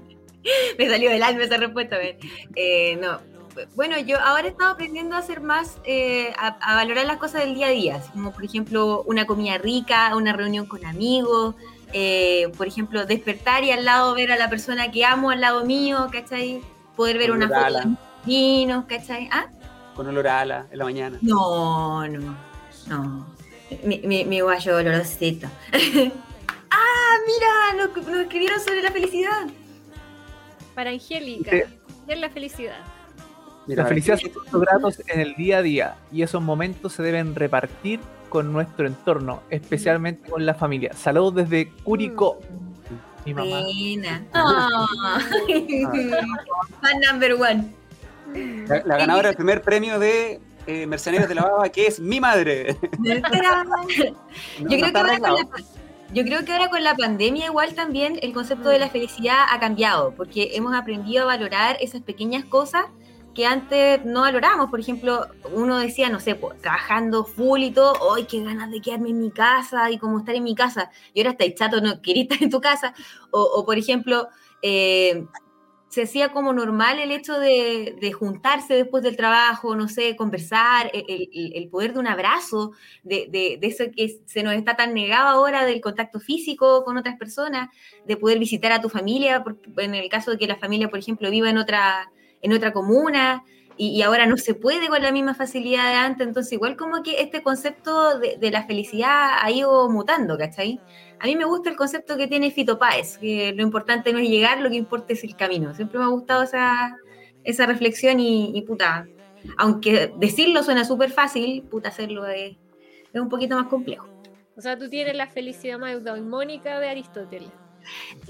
Speaker 4: me salió del alma esa respuesta. Eh, no. Bueno, yo ahora he estado aprendiendo a hacer más, eh, a, a valorar las cosas del día a día, como por ejemplo una comida rica, una reunión con amigos, eh, por ejemplo despertar y al lado ver a la persona que amo al lado mío, ¿cachai? Poder ver una foto de mis vecinos, ¿cachai? ¿Ah?
Speaker 6: Con olor a ala en la mañana.
Speaker 4: No, no, no. Mi, mi, mi guayo olorosito. (laughs) ah, mira, nos, nos escribieron sobre la felicidad.
Speaker 5: Para Angélica. ¿qué es la felicidad?
Speaker 6: Mira,
Speaker 1: la felicidad son momentos gratos en el día a día y esos momentos se deben repartir con nuestro entorno, especialmente con la familia. Saludos desde Curicó. Mi mamá.
Speaker 4: Ah. (laughs) Fan number one.
Speaker 6: La, la ganadora del primer premio de eh, Mercenarios de la Baba, que es mi madre. (laughs)
Speaker 4: Yo creo que ahora con la, yo creo que ahora con la pandemia igual también el concepto de la felicidad ha cambiado, porque hemos aprendido a valorar esas pequeñas cosas que antes no valorábamos. Por ejemplo, uno decía, no sé, pues, trabajando full y todo, ¡ay, qué ganas de quedarme en mi casa y como estar en mi casa! Y ahora estáis chato, no (laughs) queréis estar en tu casa. O, o, por ejemplo, eh, se hacía como normal el hecho de, de juntarse después del trabajo, no sé, conversar, el, el- el poder de un abrazo, de, de- de eso que se nos está tan negado ahora del contacto físico con otras personas, de poder visitar a tu familia, en el caso de que la familia, por ejemplo, viva en otra, en otra comuna, y, y ahora no se puede con la misma facilidad de antes, entonces igual como que este concepto de, de la felicidad ha ido mutando, ¿cachai? A mí me gusta el concepto que tiene Fito Páez, que lo importante no es llegar, lo que importa es el camino. Siempre me ha gustado esa, esa reflexión y, y puta, aunque decirlo suena súper fácil, puta, hacerlo es, es un poquito más complejo.
Speaker 5: O sea, tú tienes la felicidad más eudaimónica de Aristóteles.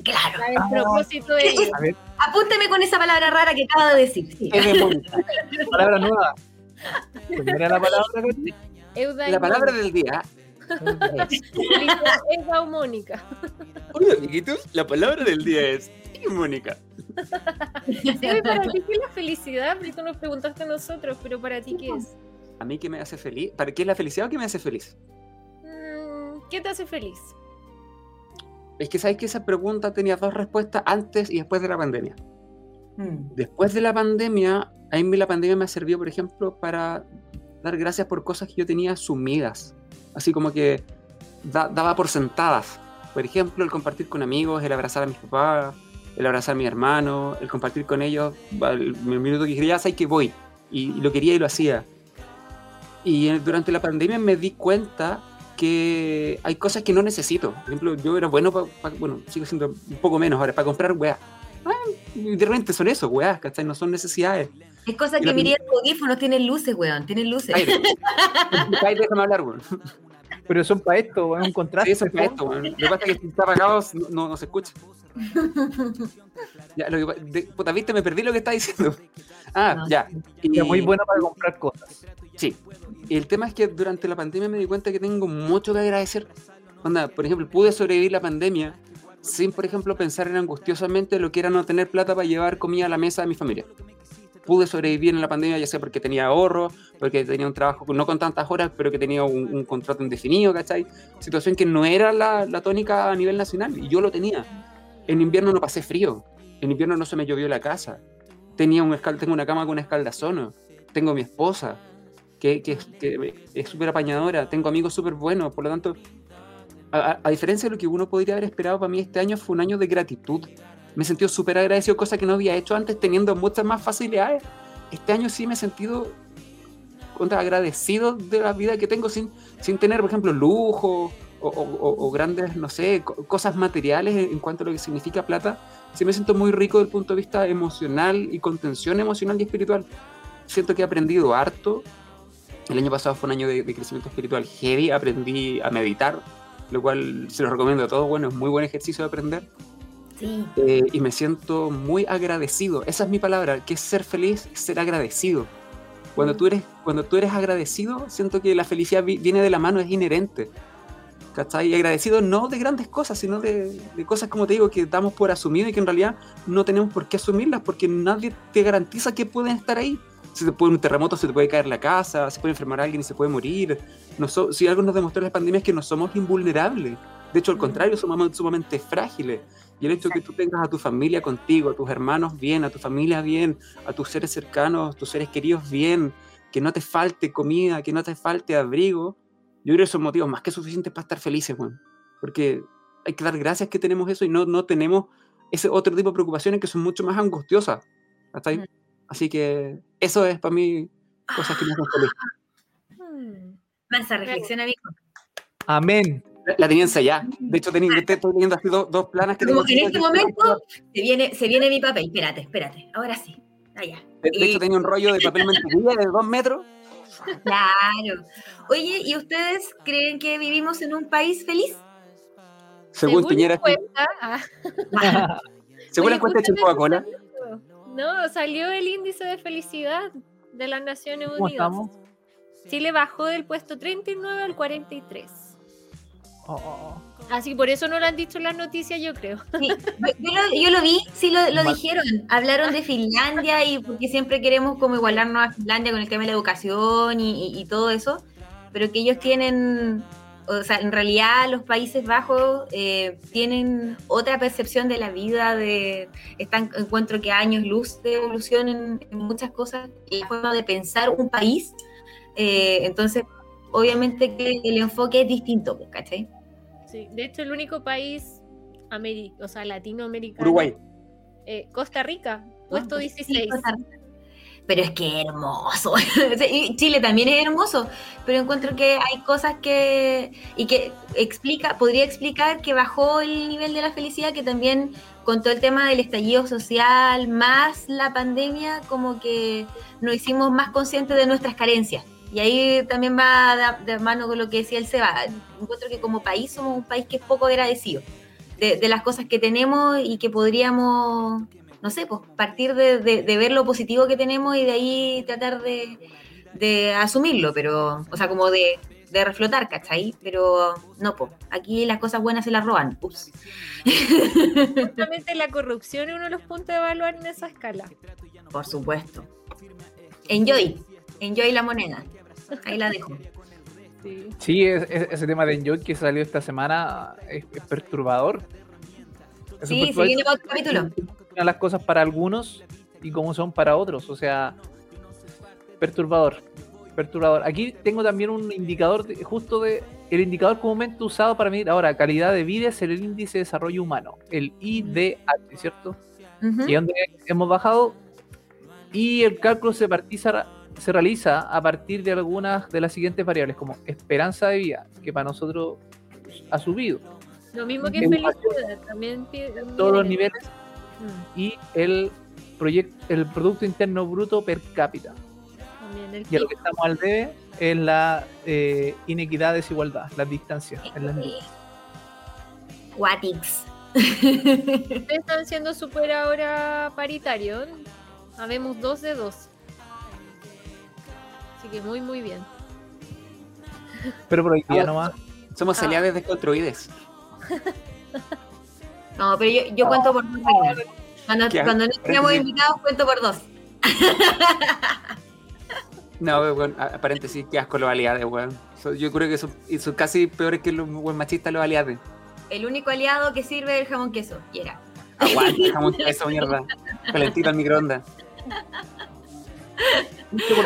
Speaker 4: Claro.
Speaker 5: La del propósito de vida.
Speaker 1: A ver,
Speaker 4: Apúnteme con esa palabra rara que acaba de decir. sí.
Speaker 6: Es
Speaker 1: palabra nueva. Primera la palabra.
Speaker 5: Eudaimónica.
Speaker 6: La palabra del día.
Speaker 5: Eudaimónica.
Speaker 6: Oye, amiguitos, la palabra del día es demónica.
Speaker 5: Sí, para ti, ¿qué es la felicidad? Porque tú nos preguntaste a nosotros, pero para ti, ¿qué es?
Speaker 6: A mí, ¿qué me hace feliz? ¿Para qué es la felicidad o qué me hace feliz?
Speaker 5: Mm, ¿Qué te hace feliz?
Speaker 6: Es que sabes que esa pregunta tenía dos respuestas antes y después de la pandemia.
Speaker 4: Mm.
Speaker 6: Después de la pandemia, a mí la pandemia me sirvió, por ejemplo, para dar gracias por cosas que yo tenía asumidas. Así como que da- daba por sentadas. Por ejemplo, el compartir con amigos, el abrazar a mis papás, el abrazar a mi hermano, el compartir con ellos. al- El minuto que quería, sabes que voy. Y, y lo quería y lo hacía. Y eh, durante la pandemia me di cuenta que hay cosas que no necesito. Por ejemplo, yo era bueno para, bueno, sigo siendo un poco menos ahora, para comprar weas. Ah, y de repente son eso, weas, ¿cachai? No son necesidades.
Speaker 4: Es cosa
Speaker 6: Y
Speaker 4: que miren los audífonos, tienen luces, weón, tienen luces.
Speaker 6: Ay, (laughs) ay, déjame hablar, weón.
Speaker 1: Pero son para esto, es un contraste.
Speaker 6: Sí, eso es para esto, weón. Lo que pasa es que si está apagado no, no, no se escucha. Ya, lo que, pa- de- puta, viste, me perdí lo que estaba diciendo. Ah,
Speaker 4: No.
Speaker 6: ya.
Speaker 1: Es muy
Speaker 6: Y-
Speaker 1: bueno para comprar cosas.
Speaker 6: Sí. El tema es que durante la pandemia me di cuenta que tengo mucho que agradecer. Onda, por ejemplo, pude sobrevivir la pandemia sin, por ejemplo, pensar en angustiosamente lo que era no tener plata para llevar comida a la mesa de mi familia. Pude sobrevivir en la pandemia ya sea porque tenía ahorro, porque tenía un trabajo no con tantas horas, pero que tenía un, un contrato indefinido, ¿cachai? Situación que no era la, la tónica a nivel nacional y yo lo tenía. En invierno no pasé frío, en invierno no se me llovió la casa. Tenía un escal, tengo una cama con escaldazono, tengo mi esposa, que, que, que es súper apañadora, tengo amigos súper buenos, por lo tanto, a, a- diferencia de lo que uno podría haber esperado para mí, este año fue un año de gratitud, Me he sentido súper agradecido, cosa que no había hecho antes, teniendo muchas más facilidades. Este año sí me he sentido contra agradecido de la vida que tengo sin, sin tener, por ejemplo, lujo o, o- o grandes, no sé, co- cosas materiales en cuanto a lo que significa plata. Sí me siento muy rico desde el punto de vista emocional y contención emocional y espiritual. Siento que he aprendido harto. El año pasado fue un año de, de crecimiento espiritual heavy. Aprendí a meditar, lo cual se lo recomiendo a todos. Bueno, es muy buen ejercicio de aprender.
Speaker 4: Sí.
Speaker 6: Eh, y me siento muy agradecido. Esa es mi palabra, que es ser feliz, ser agradecido. Cuando tú eres, cuando tú eres agradecido, siento que la felicidad vi- viene de la mano, es inherente. ¿Cachai? Y agradecido no de grandes cosas, sino de, de cosas, como te digo, que damos por asumido y que en realidad no tenemos por qué asumirlas porque nadie te garantiza que pueden estar ahí. Si te puede un terremoto, se te puede caer la casa, se puede enfermar alguien y se puede morir. No so- si algo nos demostró la pandemia es que no somos invulnerables. De hecho, al contrario, somos sumamente frágiles. Y el hecho de que tú tengas a tu familia contigo, a tus hermanos bien, a tu familia bien, a tus seres cercanos, tus seres queridos bien, que no te falte comida, que no te falte abrigo, yo creo que son motivos más que suficientes para estar felices, weón. Porque hay que dar gracias que tenemos eso y no, no tenemos ese otro tipo de preocupaciones que son mucho más angustiosas. ¿cachai?
Speaker 4: Mm.
Speaker 6: Así que eso es para mí cosas que me hacen feliz.
Speaker 5: Hmm.
Speaker 4: Mansa reflexión, amigo.
Speaker 1: Amén.
Speaker 6: La, la tenía ensayada. De hecho, tenía, estoy leyendo así dos, dos planas que
Speaker 4: Como
Speaker 6: tengo
Speaker 4: en este
Speaker 6: que-
Speaker 4: momento se viene, se viene mi papel. Espérate, espérate. Ahora sí. Allá.
Speaker 6: De, de hecho, tenía un rollo de papel mantequilla de dos metros.
Speaker 4: Claro. Oye, ¿y ustedes creen que vivimos en un país feliz?
Speaker 6: Según, Piñera,
Speaker 5: la encuesta, ah,
Speaker 6: según la encuesta de Coca-Cola.
Speaker 5: No, salió el índice de felicidad de las Naciones
Speaker 1: ¿Cómo
Speaker 5: Unidas.
Speaker 1: estamos?
Speaker 5: Chile bajó del puesto 39 al 43.
Speaker 1: Oh, oh, oh.
Speaker 5: Así por eso no lo han dicho en las noticias, yo creo.
Speaker 4: Sí, yo, lo, yo lo vi, sí lo, dijeron. Hablaron de Finlandia y porque siempre queremos como igualarnos a Finlandia con el tema de la educación y, y- y todo eso, pero que ellos tienen, o sea, en realidad los Países Bajos eh, tienen otra percepción de la vida, de están, encuentro que años luz de evolución en, en muchas cosas, y la forma de pensar un país, eh, entonces obviamente que el enfoque es distinto, pues, ¿cachai?
Speaker 5: Sí, de hecho, el único país ameri- o sea, latinoamericano.
Speaker 6: Uruguay.
Speaker 5: eh, Costa Rica, puesto
Speaker 4: Sí,
Speaker 5: 16.
Speaker 4: Costa Rica. Pero es que hermoso. (laughs) Chile también es hermoso, pero encuentro que hay cosas que y que explica, podría explicar que bajó el nivel de la felicidad, que también con todo el tema del estallido social, más la pandemia, como que nos hicimos más conscientes de nuestras carencias. Y ahí también va de, mano con lo que decía el Seba. Encuentro que como país somos un país que es poco agradecido de, de las cosas que tenemos y que podríamos no sé, pues partir de, de- de ver lo positivo que tenemos y de ahí tratar de, de asumirlo, pero, o sea, como de, de reflotar, ¿cachai? Pero no, pues, aquí las cosas buenas se las roban. Ups.
Speaker 5: Justamente la corrupción es uno de los puntos de evaluar en esa escala.
Speaker 4: Por supuesto. Enjoy, enjoy la moneda. Ahí la dejo.
Speaker 5: Sí.
Speaker 1: Sí, es- es- ese tema de Enjoy que salió esta semana es, es perturbador. Es
Speaker 4: Sí, se viene para otro capítulo.
Speaker 1: Funcionan las cosas para algunos y cómo son para otros. O sea, perturbador. Perturbador. Aquí tengo también un indicador, de- justo de. El indicador comúnmente usado para medir ahora calidad de vida es el índice de desarrollo humano, el IDH, ¿cierto?
Speaker 4: Ujú.
Speaker 1: y donde hemos bajado y el cálculo se, partiza- se realiza a partir de algunas de las siguientes variables como esperanza de vida que para nosotros ha subido
Speaker 5: Lo mismo que felicidad, también
Speaker 1: todos los niveles
Speaker 5: Mm,
Speaker 1: y el proyecto el producto interno bruto per cápita
Speaker 5: también
Speaker 1: y a lo que estamos al debe es la eh, inequidad desigualdad las distancias en las
Speaker 4: Watix.
Speaker 5: Ustedes están siendo súper ahora paritarios. Habemos dos de dos. Así que muy, muy bien.
Speaker 1: pero por hoy día
Speaker 6: Ah,
Speaker 1: nomás
Speaker 6: Somos
Speaker 5: Ah.
Speaker 6: aliados desconstruides. (laughs)
Speaker 4: No, pero yo, yo cuento por dos. Cuando, no tenemos invitados, cuento por dos. (laughs)
Speaker 6: No, weón, paréntesis, qué asco los aliados, weón. Yo creo que son, y son casi peores que los machistas los aliados.
Speaker 4: El único aliado que sirve es el jamón queso. Y era.
Speaker 6: Aguanta, (laughs) jamón queso, mierda. Calentito al microondas.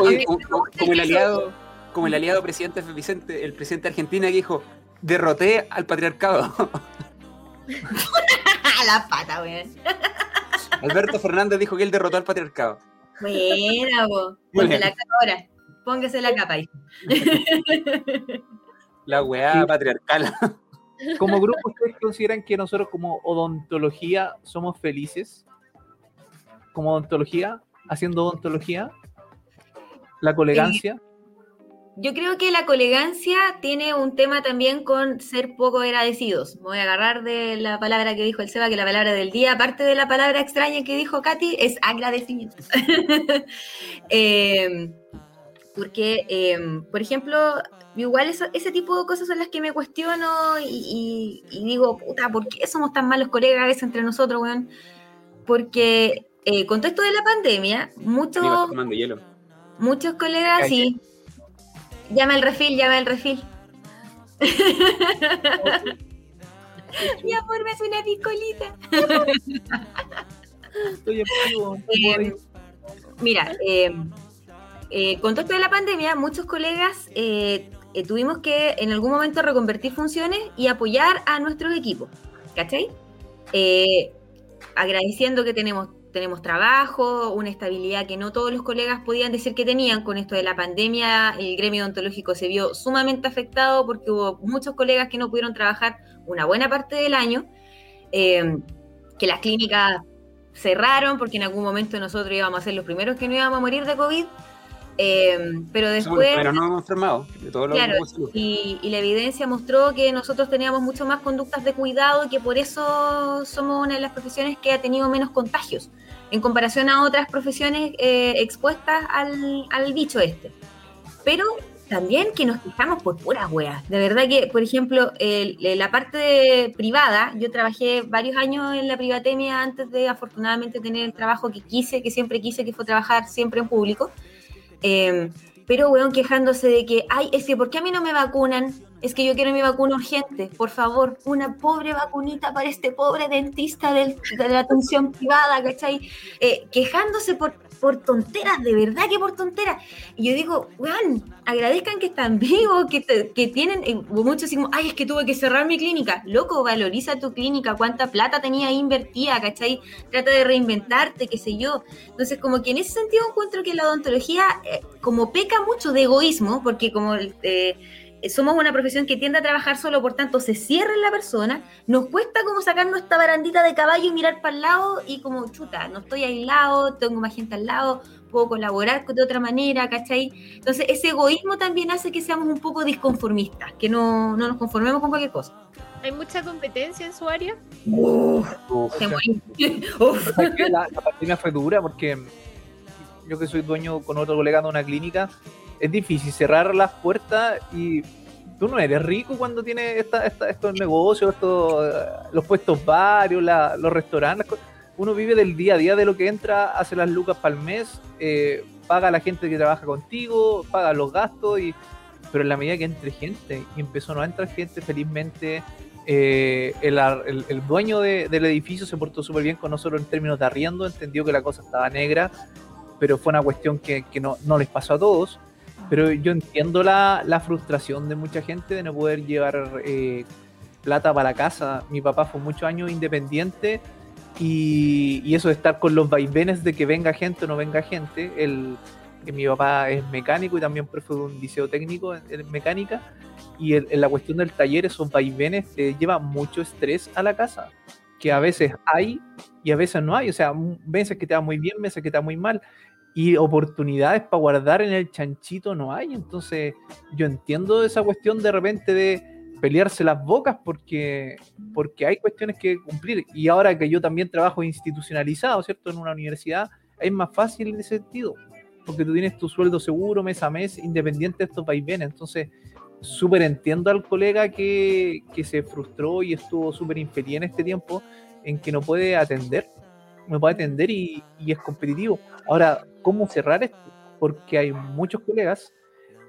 Speaker 6: Oye, como, como- como el aliado, como el aliado presidente Vicente, el presidente de Argentina que dijo, derroté al patriarcado. (laughs)
Speaker 4: la pata, weón. (laughs)
Speaker 6: Alberto Fernández dijo que él derrotó al patriarcado.
Speaker 4: Buena, vos.
Speaker 6: Bien.
Speaker 4: la capa ahora. Póngase la capa ahí. (laughs)
Speaker 6: La weá
Speaker 1: Sí.
Speaker 6: patriarcal. (laughs)
Speaker 1: Como grupo, ¿ustedes consideran que nosotros como odontología somos felices? Como odontología, haciendo odontología, la colegancia.
Speaker 4: Yo creo que la colegancia tiene un tema también con ser poco agradecidos. Me voy a agarrar de la palabra que dijo el Seba, que la palabra del día, aparte de la palabra extraña que dijo Katy, es agradecimiento. (laughs) Eh, porque, eh, por ejemplo, igual eso- ese tipo de cosas son las que me cuestiono y, y- y digo, puta, ¿por qué somos tan malos colegas a veces entre nosotros, weón? Porque eh, con todo esto de la pandemia, muchos... Muchos colegas, sí. Llama el refil, llama el refil. (laughs) Mi amor, me hace una piscolita. Eh, Mira, eh, eh, con todo esto de la pandemia, muchos colegas eh, eh, tuvimos que en algún momento reconvertir funciones y apoyar a nuestros equipos. ¿Cachai? Eh, agradeciendo que tenemos, tenemos trabajo, una estabilidad que no todos los colegas podían decir que tenían. Con esto de la pandemia, el gremio odontológico se vio sumamente afectado porque hubo muchos colegas que no pudieron trabajar una buena parte del año, eh, que las clínicas cerraron porque en algún momento nosotros íbamos a ser los primeros que no íbamos a morir de COVID. eh, pero después...
Speaker 6: Pero no hemos enfermado. De
Speaker 4: Claro, y, y la evidencia mostró que nosotros teníamos mucho más conductas de cuidado y que por eso somos una de las profesiones que ha tenido menos contagios en comparación a otras profesiones eh, expuestas al, bicho este. Pero también que nos quejamos por puras weas. De verdad que, por ejemplo, la parte privada, yo trabajé varios años en la privatemia antes de afortunadamente tener el trabajo que quise, que siempre quise, que fue trabajar siempre en público. Eh, pero, weón, quejándose de que, ay, es que ¿por qué a mí no me vacunan? Es que yo quiero mi vacuna urgente. Por favor, una pobre vacunita para este pobre dentista de la atención privada, ¿cachai? Eh, quejándose por, por tonteras, de verdad que por tonteras. Y yo digo, weón, agradezcan que están vivos, que, que tienen, eh, muchos decimos, ay, es que tuve que cerrar mi clínica. Loco, valoriza tu clínica, cuánta plata tenía invertida, ¿cachai? Trata de reinventarte, qué sé yo. Entonces, como que en ese sentido encuentro que la odontología, eh, como peca mucho de egoísmo, porque como eh, somos una profesión que tiende a trabajar solo, por tanto se cierra en la persona, nos cuesta como sacarnos esta barandita de caballo y mirar para el lado y como, chuta, no estoy aislado, tengo más gente al lado, puedo colaborar de otra manera, ¿cachai? Entonces, ese egoísmo también hace que seamos un poco disconformistas, que no, no nos conformemos con cualquier cosa.
Speaker 5: Hay mucha competencia en su área.
Speaker 6: Uf.
Speaker 4: Morí. (laughs) Uf.
Speaker 1: O sea, que la, la pandemia fue dura porque yo que soy dueño con otro colega de una clínica, es difícil cerrar las puertas y tú no eres rico cuando tienes esta, esta- estos negocios, estos, eh, los puestos varios, la- los restaurantes. Uno vive del día a día de lo que entra, hace las lucas para el mes, eh, paga a la gente que trabaja contigo, paga los gastos, y, pero en la medida que entre gente, y empezó a no entrar gente felizmente, eh, el, el- el dueño de- del edificio se portó súper bien con nosotros en términos de arriendo, entendió que la cosa estaba negra, pero fue una cuestión que, que no, no les pasó a todos. Pero yo entiendo la, la frustración de mucha gente de no poder llevar eh, plata para la casa. Mi papá fue muchos años independiente y, y eso de estar con los vaivenes de que venga gente o no venga gente. El, mi papá es mecánico y también profe de un liceo técnico en, mecánica. Y en la cuestión del taller, esos vaivenes te llevan mucho estrés a la casa, que a veces hay y a veces no hay. O sea, veces que te va muy bien, veces que te va muy mal. Y oportunidades para guardar en el chanchito no hay. Entonces, yo entiendo esa cuestión de repente de pelearse las bocas porque, porque hay cuestiones que cumplir. Y ahora que yo también trabajo institucionalizado, ¿cierto? En una universidad, es más fácil en ese sentido. Porque tú tienes tu sueldo seguro mes a mes, independiente de estos vaivenes. Entonces, súper entiendo al colega que, que se frustró y estuvo súper infeliz en este tiempo en que no puede atender, no puede atender y, y es competitivo. Ahora, ¿cómo cerrar esto? Porque hay muchos colegas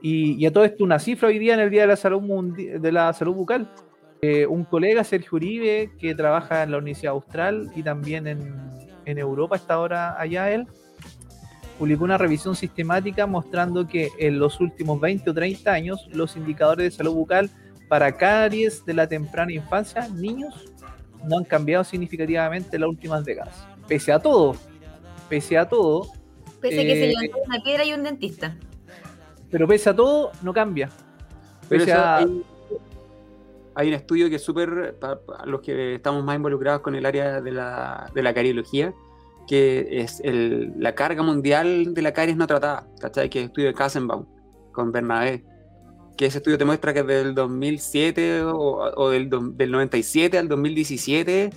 Speaker 1: y, y a todo esto una cifra hoy día en el Día de la Salud, Mundi- de la salud Bucal. Eh, un colega, Sergio Uribe, que trabaja en la Universidad Austral y también en, en Europa, está ahora allá él, publicó una revisión sistemática mostrando que en los últimos 20 o 30 años los indicadores de salud bucal para caries de la temprana infancia, niños, no han cambiado significativamente en las últimas décadas. pese a todo, pese a todo,
Speaker 4: Pese a que se
Speaker 1: Eh,
Speaker 4: levantó una piedra y un dentista.
Speaker 1: pero pese a todo, no cambia.
Speaker 6: Pero
Speaker 1: Pese
Speaker 6: eso
Speaker 1: a-
Speaker 6: hay, hay un estudio que es súper, para los que estamos más involucrados con el área de la, de la cariología, que es el- la carga mundial de la caries no tratada, ¿cachai? Que es el estudio de Kassenbaum con Bernabé, que ese estudio te muestra que del 2007 o, o del, do- del 97 al 2017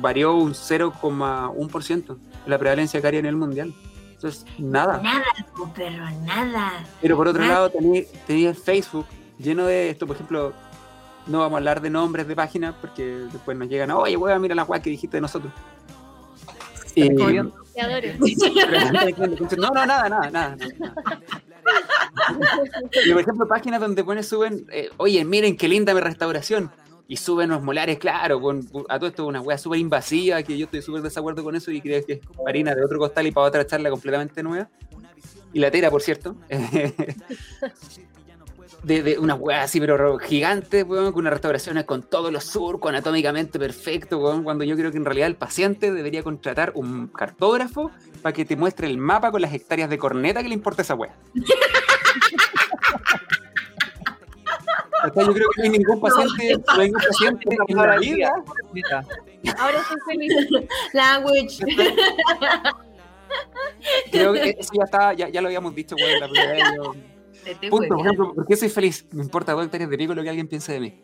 Speaker 6: varió un 0,1% la prevalencia de caries a nivel mundial. Entonces, nada.
Speaker 4: Nada, po, perro, nada.
Speaker 6: Pero por otro
Speaker 4: Nada.
Speaker 6: lado, tenía, el Facebook lleno de esto, por ejemplo, no vamos a hablar de nombres de páginas porque después nos llegan, oye, weón, mira la weá que dijiste de nosotros.
Speaker 5: Adoro. (laughs)
Speaker 6: no, no, nada, nada, nada. nada. Y por ejemplo, páginas donde ponen, suben, eh, oye, miren qué linda mi restauración. Y suben los molares, claro, con, a todo esto una weá súper invasiva, que yo estoy súper desacuerdo con eso y creo que es harina de otro costal y para otra charla completamente nueva. Y la tera, por cierto. (laughs) De, de una weá así, pero gigante, weón, con una restauración con todos los surcos anatómicamente perfecto, weón, cuando yo creo que en realidad el paciente debería contratar un cartógrafo para que te muestre el mapa con las hectáreas de corneta que le importa esa weá. (laughs) Yo creo que no hay ningún paciente, no hay ningún paciente en la vida
Speaker 5: Ahora soy feliz.
Speaker 4: Language. (laughs)
Speaker 6: Creo que eso ya está, ya, ya lo habíamos dicho, weón, la primera vez. yo-
Speaker 4: estoy
Speaker 6: Punto, por ejemplo, ¿por qué soy feliz? Me importa dos hectáreas de pico lo que alguien piense de mí.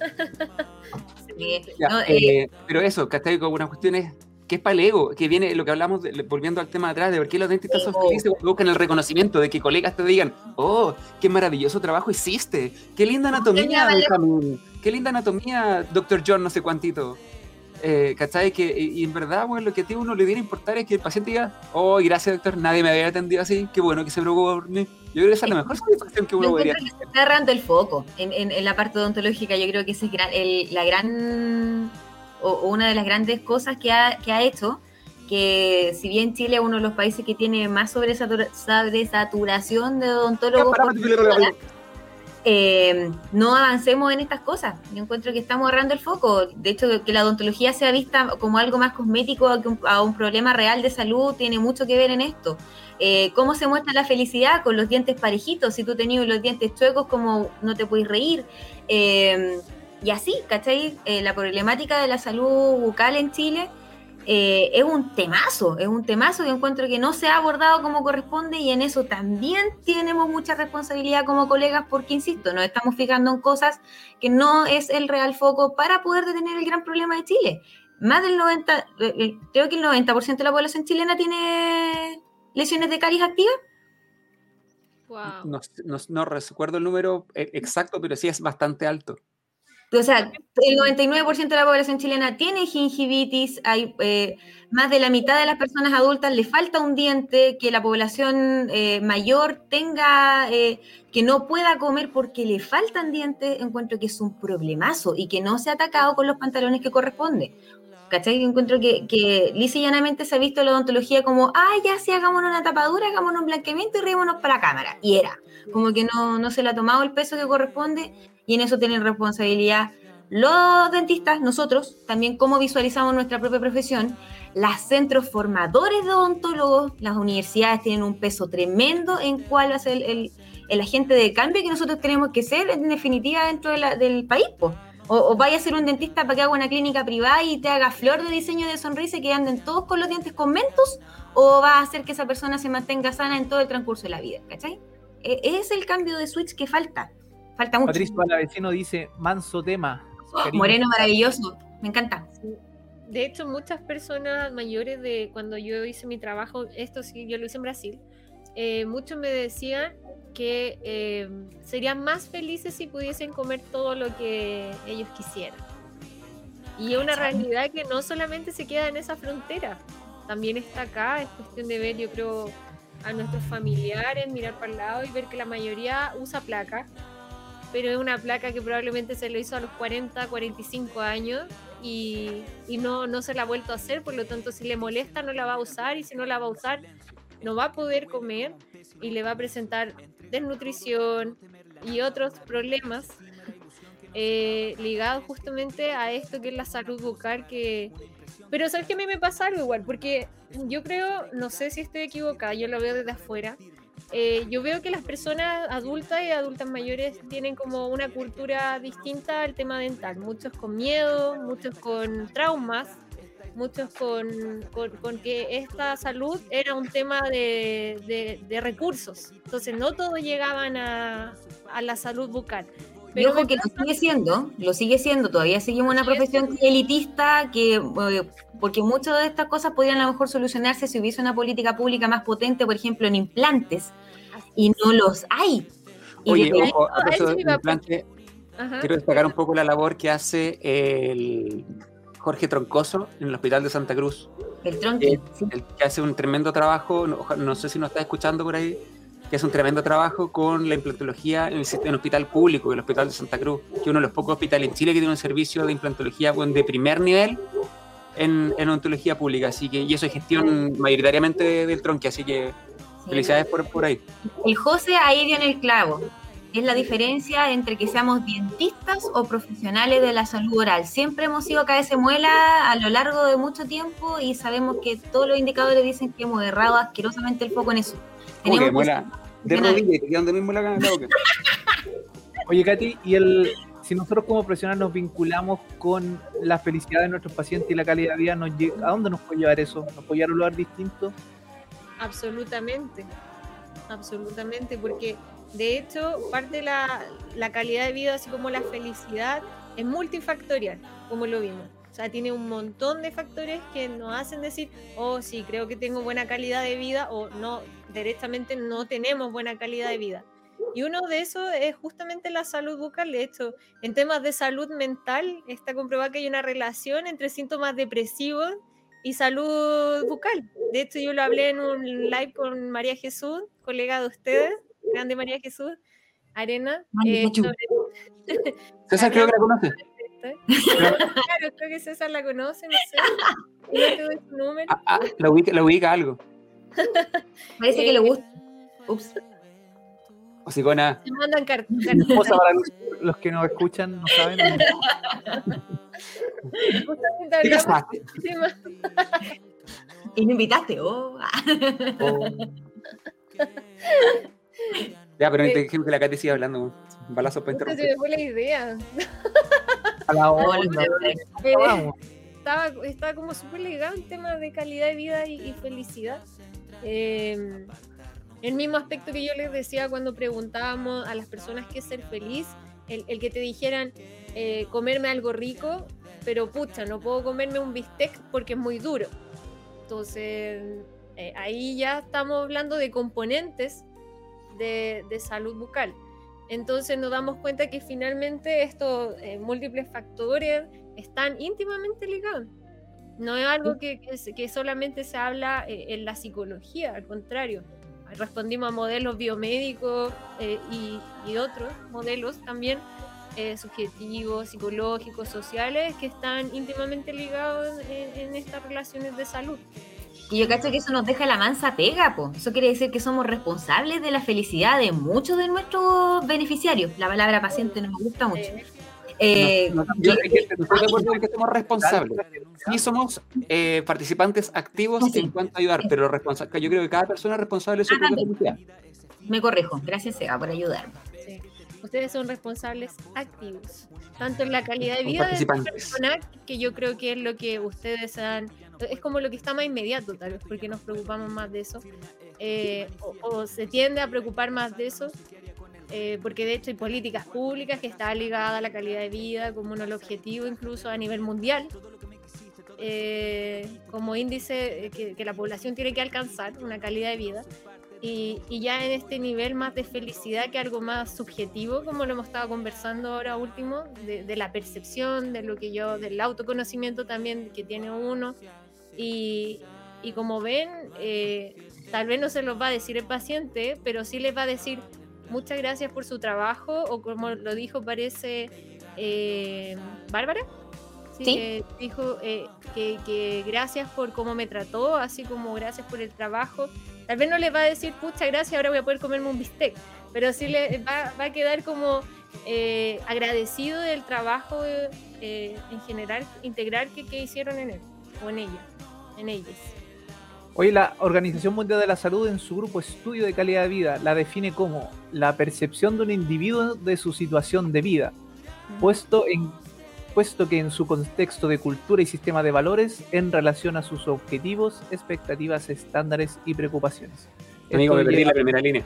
Speaker 6: (laughs)
Speaker 4: Sí.
Speaker 6: Ya,
Speaker 4: No, eh,
Speaker 6: eh, pero eso, ¿cachai? Con unas cuestiones que es para el ego, que viene lo que hablamos, de- volviendo al tema de atrás, de por qué los dentistas son felices cuando buscan el reconocimiento, de que colegas te digan, oh, qué maravilloso trabajo hiciste, qué linda anatomía, Benjamín, qué linda anatomía, doctor John, no sé cuántito. Eh, ¿Cachai? Que, y, en verdad, bueno, lo que a ti uno le viene a importar es que el paciente diga, oh, gracias doctor, nadie me había atendido así, qué bueno que se preocupó por mí. Yo creo que esa es la mejor satisfacción que uno podría
Speaker 4: se está errando el foco en, en- en la parte odontológica. Yo creo que esa es gran- el- la gran o, o una de las grandes cosas que ha, que ha hecho que si bien Chile es uno de los países que tiene más sobresatura- sobresaturación de odontólogos persona, eh, no avancemos en estas cosas. Yo encuentro que estamos errando el foco. De hecho, que la odontología sea vista como algo más cosmético a, un, a un problema real de salud tiene mucho que ver en esto. Eh, ¿Cómo se muestra la felicidad? Con los dientes parejitos. Si tú tenías los dientes chuecos, como no te puedes reír. Eh, y así, ¿cachai? Eh, la problemática de la salud bucal en Chile eh, es un temazo, es un temazo que encuentro que no se ha abordado como corresponde y en eso también tenemos mucha responsabilidad como colegas porque, insisto, nos estamos fijando en cosas que no es el real foco para poder detener el gran problema de Chile. Más del 90, eh, creo que el 90% de la población chilena tiene lesiones de caries activas.
Speaker 5: Wow.
Speaker 6: No, no- no recuerdo el número exacto, pero sí es bastante alto.
Speaker 4: O sea, el 99% de la población chilena tiene gingivitis, hay eh, más de la mitad de las personas adultas le falta un diente, que la población eh, mayor tenga, eh, que no pueda comer porque le faltan dientes, encuentro que es un problemazo y que no se ha atacado con los pantalones que corresponde. ¿Cachai? Encuentro que, que lisa y llanamente se ha visto la odontología como, ah, ya sí, hagámonos una tapadura, hagámonos un blanqueamiento y riémonos para la cámara. Y era, como que no, no se le ha tomado el peso que corresponde y en eso tienen responsabilidad los dentistas, nosotros, también cómo visualizamos nuestra propia profesión, los centros formadores de odontólogos, las universidades tienen un peso tremendo en cuál va a ser el, el- agente de cambio que nosotros tenemos que ser en definitiva dentro del país. O, o vaya a ser un dentista para que haga una clínica privada y te haga flor de diseño de sonrisa y que anden todos con los dientes con mentos, o va a hacer que esa persona se mantenga sana en todo el transcurso de la vida, ¿cachai? E- Es el cambio de switch que falta. Falta mucho.
Speaker 1: Patricio Palavecino dice, manso tema. Cariño.
Speaker 4: Moreno maravilloso, me encanta.
Speaker 5: De hecho, muchas personas mayores de cuando yo hice mi trabajo, esto sí, yo lo hice en Brasil, eh, muchos me decían que eh, serían más felices si pudiesen comer todo lo que ellos quisieran. Y es una realidad que no solamente se queda en esa frontera, también está acá, es cuestión de ver, yo creo, a nuestros familiares, mirar para el lado y ver que la mayoría usa placa, pero es una placa que probablemente se lo hizo a los 40, 45 años y, y no, no se la ha vuelto a hacer, por lo tanto si le molesta no la va a usar y si no la va a usar no va a poder comer y le va a presentar desnutrición y otros problemas eh, ligados justamente a esto que es la salud bucal que, Pero sabes que a mí me pasa algo igual, porque yo creo, no sé si estoy equivocada, yo lo veo desde afuera. Eh, yo veo que las personas adultas y adultas mayores tienen como una cultura distinta al tema dental. Muchos con miedo, muchos con traumas, muchos con, con- que esta salud era un tema de, de- de recursos. Entonces no todos llegaban a, a la salud bucal.
Speaker 4: Y
Speaker 5: Pero
Speaker 4: ojo
Speaker 5: me
Speaker 4: que lo sigue siendo, lo sigue siendo, todavía seguimos una profesión elitista que, eh, porque muchas de estas cosas podrían a lo mejor solucionarse si hubiese una política pública más potente, por ejemplo, en implantes, y no los hay. Y
Speaker 6: Oye,
Speaker 4: desde
Speaker 6: ojo, a
Speaker 5: eso
Speaker 6: de implante,
Speaker 5: Ajá.
Speaker 6: quiero destacar un poco la labor que hace el Jorge Troncoso en el Hospital de Santa Cruz.
Speaker 4: el tronqui, sí.
Speaker 6: el que hace un tremendo trabajo, no, no sé si nos está escuchando por ahí, que hace un tremendo trabajo con la implantología en el, sist- en el hospital público, el Hospital de Santa Cruz, que es uno de los pocos hospitales en Chile que tiene un servicio de implantología bueno, de primer nivel en, en odontología pública, así que, y eso es gestión mayoritariamente del tronque, así que
Speaker 4: Sí.
Speaker 6: felicidades por, por ahí.
Speaker 4: El José ahí dio en el clavo. Es la diferencia entre que seamos dentistas o profesionales de la salud oral. Siempre hemos sido cabeza muela a lo largo de mucho tiempo y sabemos que todos los indicadores dicen que hemos errado asquerosamente el foco en eso.
Speaker 6: ¿Cómo que
Speaker 4: Tenemos
Speaker 6: muela? De
Speaker 4: profesionales.
Speaker 6: rodilla y te queda donde mismo la la boca. (laughs)
Speaker 1: Oye, Katy, y el, si nosotros como profesionales nos vinculamos con la felicidad de nuestros pacientes y la calidad de vida, nos ¿a dónde nos puede llevar eso? ¿Nos puede llevar a un lugar distinto?
Speaker 5: Absolutamente, absolutamente, porque de hecho parte de la, la calidad de vida, así como la felicidad, es multifactorial, como lo vimos. O sea, tiene un montón de factores que nos hacen decir, oh, sí, creo que tengo buena calidad de vida, o no, directamente no tenemos buena calidad de vida. Y uno de esos es justamente la salud bucal. De hecho, en temas de salud mental está comprobado que hay una relación entre síntomas depresivos y salud bucal. De hecho, yo lo hablé en un live con María Jesús, colega de ustedes, grande María Jesús, Arena. Eh, sobre- (laughs)
Speaker 6: César creo que la conoce.
Speaker 5: claro, creo que César la conoce, no sé. No te doy su número.
Speaker 6: Ah, ah, la, ubica, la ubica algo.
Speaker 4: Parece que le gusta. Ups.
Speaker 6: O si con nada.
Speaker 5: Te mandan (laughs)
Speaker 1: para los, los que nos escuchan, no saben. (laughs)
Speaker 6: ¿Qué casaste? (laughs)
Speaker 4: Y me invitaste. Oh.
Speaker 6: Oh. Ya, pero dejemos que la Katy siga hablando. Un balazo para
Speaker 5: Puta, se
Speaker 6: interrumpir.
Speaker 5: me fue la idea.
Speaker 1: A la onda.
Speaker 5: Eh,
Speaker 1: Vamos.
Speaker 5: estaba, estaba como súper ligado en tema de calidad de vida y, y felicidad. Eh, el mismo aspecto que yo les decía cuando preguntábamos a las personas qué es ser feliz, el, que te dijeran eh, comerme algo rico, pero pucha, no puedo comerme un bistec porque es muy duro. Entonces, eh, ahí ya estamos hablando de componentes de, de salud bucal. Entonces nos damos cuenta que finalmente estos eh, múltiples factores están íntimamente ligados. No es algo que, que solamente se habla eh, en la psicología, al contrario. Respondimos a modelos biomédicos eh, y, y otros modelos también eh, subjetivos, psicológicos, sociales, que están íntimamente ligados en, en estas relaciones de salud.
Speaker 4: Y yo cacho que eso nos deja la mansa pega, po. Eso quiere decir que somos responsables de la felicidad de muchos de nuestros beneficiarios. La palabra paciente no me gusta mucho.
Speaker 5: Eh,
Speaker 4: Eh,
Speaker 6: No, yo es que estoy de acuerdo en que somos (laughs) responsables. Sí somos eh, participantes activos
Speaker 4: Sí.
Speaker 6: en cuanto a ayudar, pero responsa- yo creo que cada persona es responsable de su
Speaker 4: Ah,
Speaker 6: propia felicidad.
Speaker 4: me corrijo. Gracias, Seba, por ayudarme.
Speaker 5: Sí. Ustedes son responsables activos, tanto en la calidad de vida de la persona, que yo creo que es lo que ustedes han, es como lo que está más inmediato tal vez, porque nos preocupamos más de eso, eh, o, o se tiende a preocupar más de eso, eh, porque de hecho hay políticas públicas que están ligadas a la calidad de vida como los objetivos incluso a nivel mundial, eh, como índice eh, que, que la población tiene que alcanzar, una calidad de vida. Y, y ya en este nivel más de felicidad que algo más subjetivo, como lo hemos estado conversando ahora último, de, de la percepción, de lo que yo, del autoconocimiento también que tiene uno. Y, y como ven, eh, tal vez no se los va a decir el paciente, pero sí les va a decir muchas gracias por su trabajo, o como lo dijo, parece eh, Bárbara. Sí,
Speaker 4: Sí.
Speaker 5: que dijo eh, que, que gracias por cómo me trató, así como gracias por el trabajo. Tal vez no le va a decir, pucha, gracias, ahora voy a poder comerme un bistec, pero sí le va, va a quedar como eh, agradecido del trabajo eh, en general, integral que, que hicieron en él. o en ella, en ellas.
Speaker 1: Hoy la Organización Mundial de la Salud en su grupo Estudio de Calidad de Vida la define como la percepción de un individuo de su situación de vida, puesto, en, puesto que en su contexto de cultura y sistema de valores en relación a sus objetivos, expectativas, estándares y preocupaciones.
Speaker 6: Amigo,
Speaker 1: Esto
Speaker 6: me perdí la primera línea.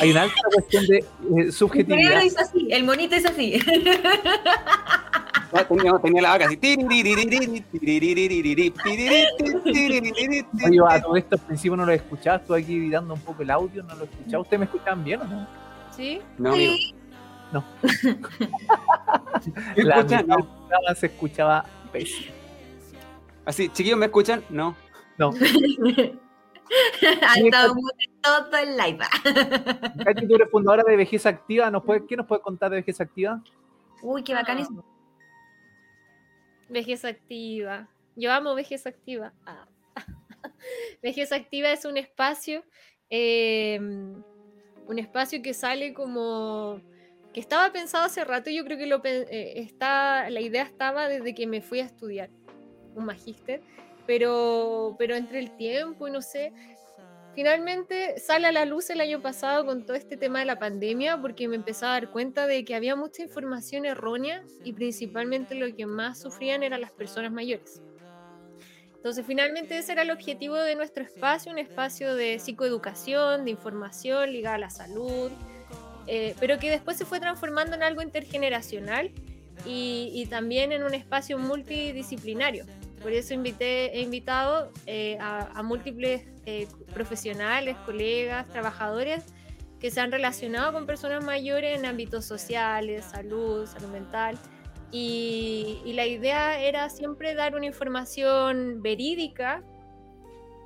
Speaker 1: Hay una alta cuestión de eh,
Speaker 4: El
Speaker 1: subjetividad.
Speaker 4: cerebro hizo así, el monito es así. (laughs)
Speaker 6: Ah, Tenía, tenía la vaca así.
Speaker 1: Oye, a todo esto al principio no lo escuchabas, tú aquí editando un poco el audio, no lo escuchaba. ¿Ustedes me escuchaban bien o no?
Speaker 5: ¿Sí?
Speaker 6: No, amigo. ¿Me
Speaker 1: La
Speaker 6: escuchan?
Speaker 1: mitad
Speaker 6: No.
Speaker 1: se escuchaba pésimo.
Speaker 6: Así, chiquillos, ¿me escuchan? No.
Speaker 1: No.
Speaker 4: ha estado muy todo el live.
Speaker 1: Katy, tú eres fundadora de Vejez Activa. ¿Nos puede, ¿Qué nos puedes contar de Vejez Activa?
Speaker 4: Uy, qué bacán eso.
Speaker 5: Vejez activa. Yo amo vejez activa. Ah. (laughs) Vejez activa es un espacio, eh, un espacio que sale como que estaba pensado hace rato. Yo creo que lo, eh, está, la idea estaba desde que me fui a estudiar un magíster, pero, pero entre el tiempo y no sé. Finalmente sale a la luz el año pasado con todo este tema de la pandemia porque me empecé a dar cuenta de que había mucha información errónea y principalmente lo que más sufrían eran las personas mayores. Entonces finalmente ese era el objetivo de nuestro espacio, un espacio de psicoeducación, de información ligada a la salud, eh, pero que después se fue transformando en algo intergeneracional y también en un espacio multidisciplinario. Por eso invité, he invitado eh, a, a múltiples eh, profesionales, colegas, trabajadores que se han relacionado con personas mayores en ámbitos sociales, salud, salud mental. Y, y la idea era siempre dar una información verídica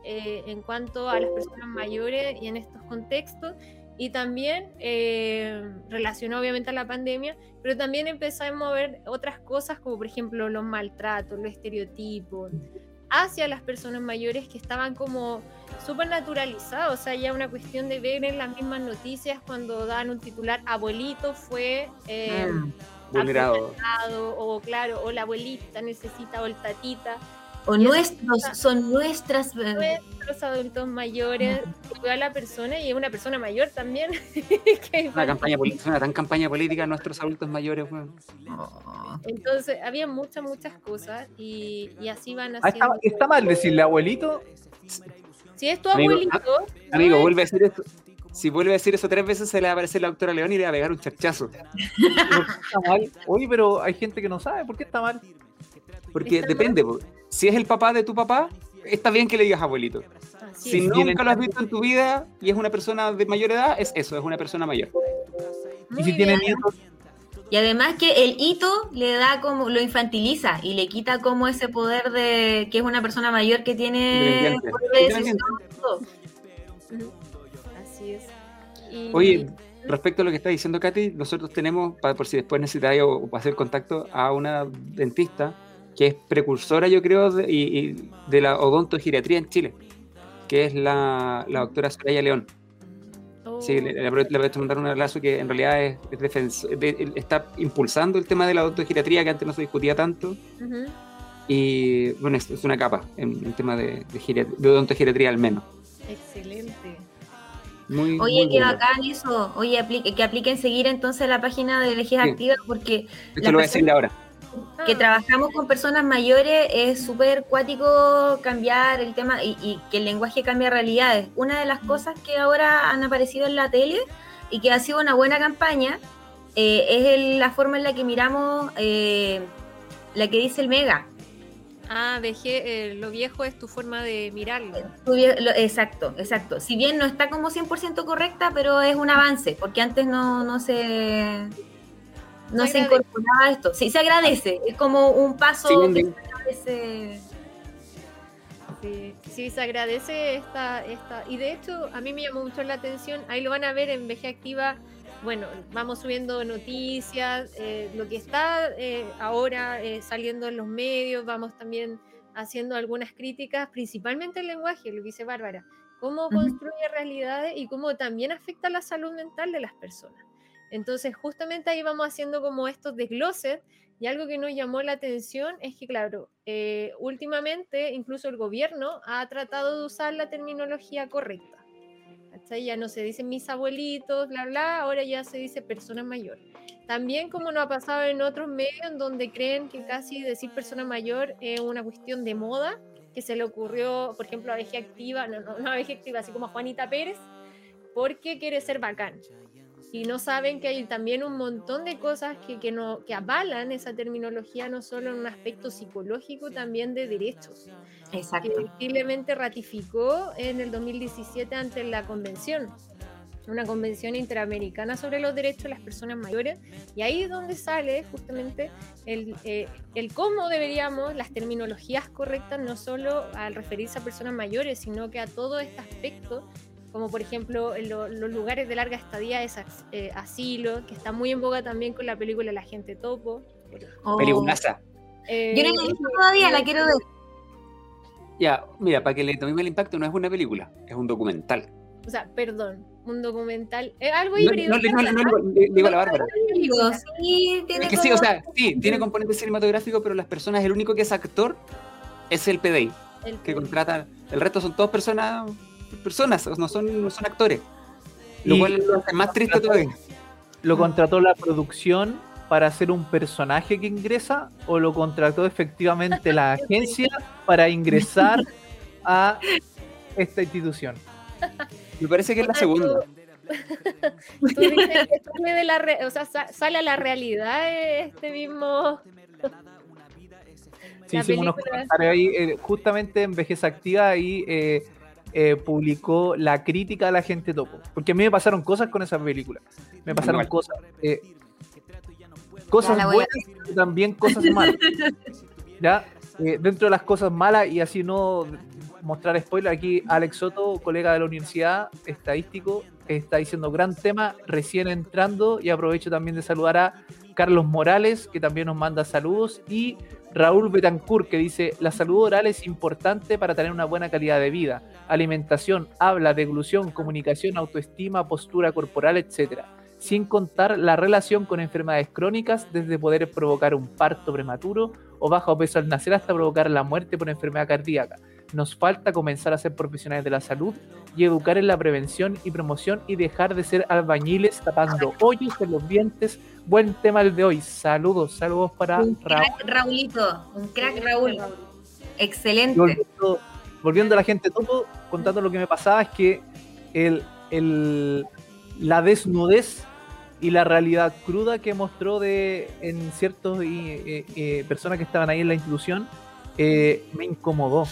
Speaker 5: eh, en cuanto a las personas mayores y en estos contextos. Y también eh, relacionado obviamente a la pandemia, pero también empezamos a ver otras cosas como por ejemplo los maltratos, los estereotipos hacia las personas mayores que estaban como súper naturalizados, o sea, ya una cuestión de ver en las mismas noticias cuando dan un titular, abuelito fue eh,
Speaker 6: Vulnerado.
Speaker 5: apuñalado", o claro, o la abuelita necesita, o el tatita,
Speaker 4: O
Speaker 5: Y
Speaker 4: nuestros,
Speaker 5: pasa.
Speaker 4: son nuestras.
Speaker 5: nuestros adultos mayores, que veo a la persona y es una persona mayor también. (laughs)
Speaker 6: Una campaña política, una gran campaña política nuestros adultos mayores, weón.
Speaker 4: oh.
Speaker 5: Entonces, había muchas, muchas cosas y, y así van
Speaker 1: Ah,
Speaker 5: haciendo.
Speaker 1: está, está mal decirle abuelito.
Speaker 5: Si es tu
Speaker 6: Amigo,
Speaker 5: abuelito, no
Speaker 6: Amigo,
Speaker 5: es-
Speaker 6: vuelve a decir eso. Si vuelve a decir eso tres veces, se le va a aparecer la doctora León y le va a pegar un charchazo.
Speaker 1: ¿Por qué está mal? Oye, pero hay gente que no sabe por qué está mal.
Speaker 6: Porque depende, po. si es el papá de tu papá, está bien que le digas abuelito.
Speaker 5: así
Speaker 6: Si
Speaker 5: es.
Speaker 6: Nunca lo has visto en tu vida y es una persona de mayor edad, es eso, es una persona mayor.
Speaker 1: Y si tiene nietos,
Speaker 4: Y además que el hito le da como, lo infantiliza y le quita como ese poder de que es una persona mayor que tiene de.
Speaker 5: Así es. Y-
Speaker 6: Oye, respecto a lo que está diciendo Katy, nosotros tenemos, pa- por si después necesitáis o, o hacer contacto, a una dentista que es precursora, yo creo, de, y- y de la odontogeriatría en Chile, que es la, la doctora Soraya León.
Speaker 5: oh,
Speaker 6: Sí, le, le, voy a mandar un abrazo que en realidad es, es de- está impulsando el tema de la odontogeriatría que antes no se discutía tanto. Y bueno, es, es una capa en el tema de, de, de odontogeriatría al menos.
Speaker 5: Excelente.
Speaker 6: Muy,
Speaker 4: Oye,
Speaker 6: muy bueno.
Speaker 4: bacán eso. Oye, aplique- que apliquen seguir entonces la página de Vejez
Speaker 6: Sí.
Speaker 4: Activa porque
Speaker 6: Esto lo voy a decir ahora.
Speaker 4: Que
Speaker 5: Ah,
Speaker 4: trabajamos con personas mayores es súper cuático cambiar el tema y, y que el lenguaje cambia realidades. Una de las cosas que ahora han aparecido en la tele y que ha sido una buena campaña eh, es el- la forma en la que miramos eh, la que dice el Mega.
Speaker 5: Ah, dejé, eh, lo viejo es tu forma de mirarlo.
Speaker 4: Exacto, exacto. Si bien no está como 100% correcta, pero es un avance, porque antes no, no se... No
Speaker 5: Se
Speaker 4: incorporaba esto. Sí, se agradece. Es como un paso
Speaker 6: Sí,
Speaker 4: que
Speaker 6: bien.
Speaker 4: se agradece.
Speaker 5: Sí, sí, se agradece esta, esta. Y de hecho, a mí me llamó mucho la atención. Ahí lo van a ver en Veje Activa. Bueno, vamos subiendo noticias, eh, lo que está eh, ahora eh, saliendo en los medios, vamos también haciendo algunas críticas, principalmente el lenguaje, lo que dice Bárbara, cómo construye realidades y cómo también afecta la salud mental de las personas. Entonces, justamente ahí vamos haciendo como estos desgloses y algo que nos llamó la atención es que, claro, eh, últimamente incluso el gobierno ha tratado de usar la terminología correcta. Ya no se dicen mis abuelitos, bla, bla, ahora ya se dice persona mayor. También como nos ha pasado en otros medios en donde creen que casi decir persona mayor es una cuestión de moda, que se le ocurrió, por ejemplo, a Veje Activa, no, no, no a Veje Activa, así como a Juanita Pérez, porque quiere ser bacán y no saben que hay también un montón de cosas que, que, no, que avalan esa terminología, no solo en un aspecto psicológico, también de derechos.
Speaker 4: Exacto.
Speaker 5: Que posiblemente ratificó en el 2017 ante la convención, una convención interamericana sobre los derechos de las personas mayores, y ahí es donde sale justamente el, eh, el cómo deberíamos, las terminologías correctas, no solo al referirse a personas mayores, sino que a todo este aspecto como por ejemplo en lo, los lugares de larga estadía es eh, asilo, que está muy en boga también con la película La gente topo.
Speaker 6: Oh. Peliculaza.
Speaker 4: Eh, Yo no la he visto todavía, la quiero ver.
Speaker 6: Ya, mira, para que le tomemos el impacto, no es una película, es un documental.
Speaker 5: O sea, perdón, un documental. ¿Es algo
Speaker 6: no,
Speaker 5: híbrido?
Speaker 6: No, no, no, no, digo a la Bárbara.
Speaker 4: Sí, tiene
Speaker 6: Es que
Speaker 4: como...
Speaker 6: sí, o sea, sí, tiene componente cinematográfico, pero las personas, el único que es actor es el PDI,
Speaker 5: El-
Speaker 6: que contrata. El resto son todas personas, personas, no son, no son actores. Lo
Speaker 1: Y-
Speaker 6: cual lo hace más triste todavía.
Speaker 1: ¿Lo contrató la producción para ser un personaje que ingresa o lo contrató efectivamente la (laughs) agencia para ingresar a esta institución?
Speaker 6: Me parece que es la segunda. (laughs)
Speaker 5: Tú dices que sale, de la re- o sea, sa- sale a la realidad este mismo. (laughs)
Speaker 1: Sí, hicimos unos comentarios ahí, eh, justamente en Vejez Activa ahí eh, eh, publicó la crítica a la gente topo. Porque a mí me pasaron cosas con esa película. Me pasaron
Speaker 6: Igual.
Speaker 1: cosas. eh, cosas buenas y también cosas malas. (laughs) ¿Ya? Eh, dentro de las cosas malas, y así no mostrar spoiler, aquí Alex Soto, colega de la universidad, estadístico, está diciendo gran tema, recién entrando, y aprovecho también de saludar a Carlos Morales, que también nos manda saludos, y Raúl Betancourt, que dice, la salud oral es importante para tener una buena calidad de vida, alimentación, habla, deglución, comunicación, autoestima, postura corporal, etcétera sin contar la relación con enfermedades crónicas, desde poder provocar un parto prematuro o bajo peso al nacer hasta provocar la muerte por enfermedad cardíaca. Nos falta comenzar a ser profesionales de la salud y educar en la prevención y promoción y dejar de ser albañiles tapando hoyos en los dientes. Buen tema el de hoy. Saludos, saludos para
Speaker 4: Un
Speaker 1: Raúl.
Speaker 4: crack, Raulito. Un crack, Raúl. Excelente.
Speaker 1: volviendo, volviendo a la gente topo, contando lo que me pasaba, es que el, el- la desnudez y la realidad cruda que mostró de en ciertos eh, eh, personas que estaban ahí en la institución eh, me incomodó.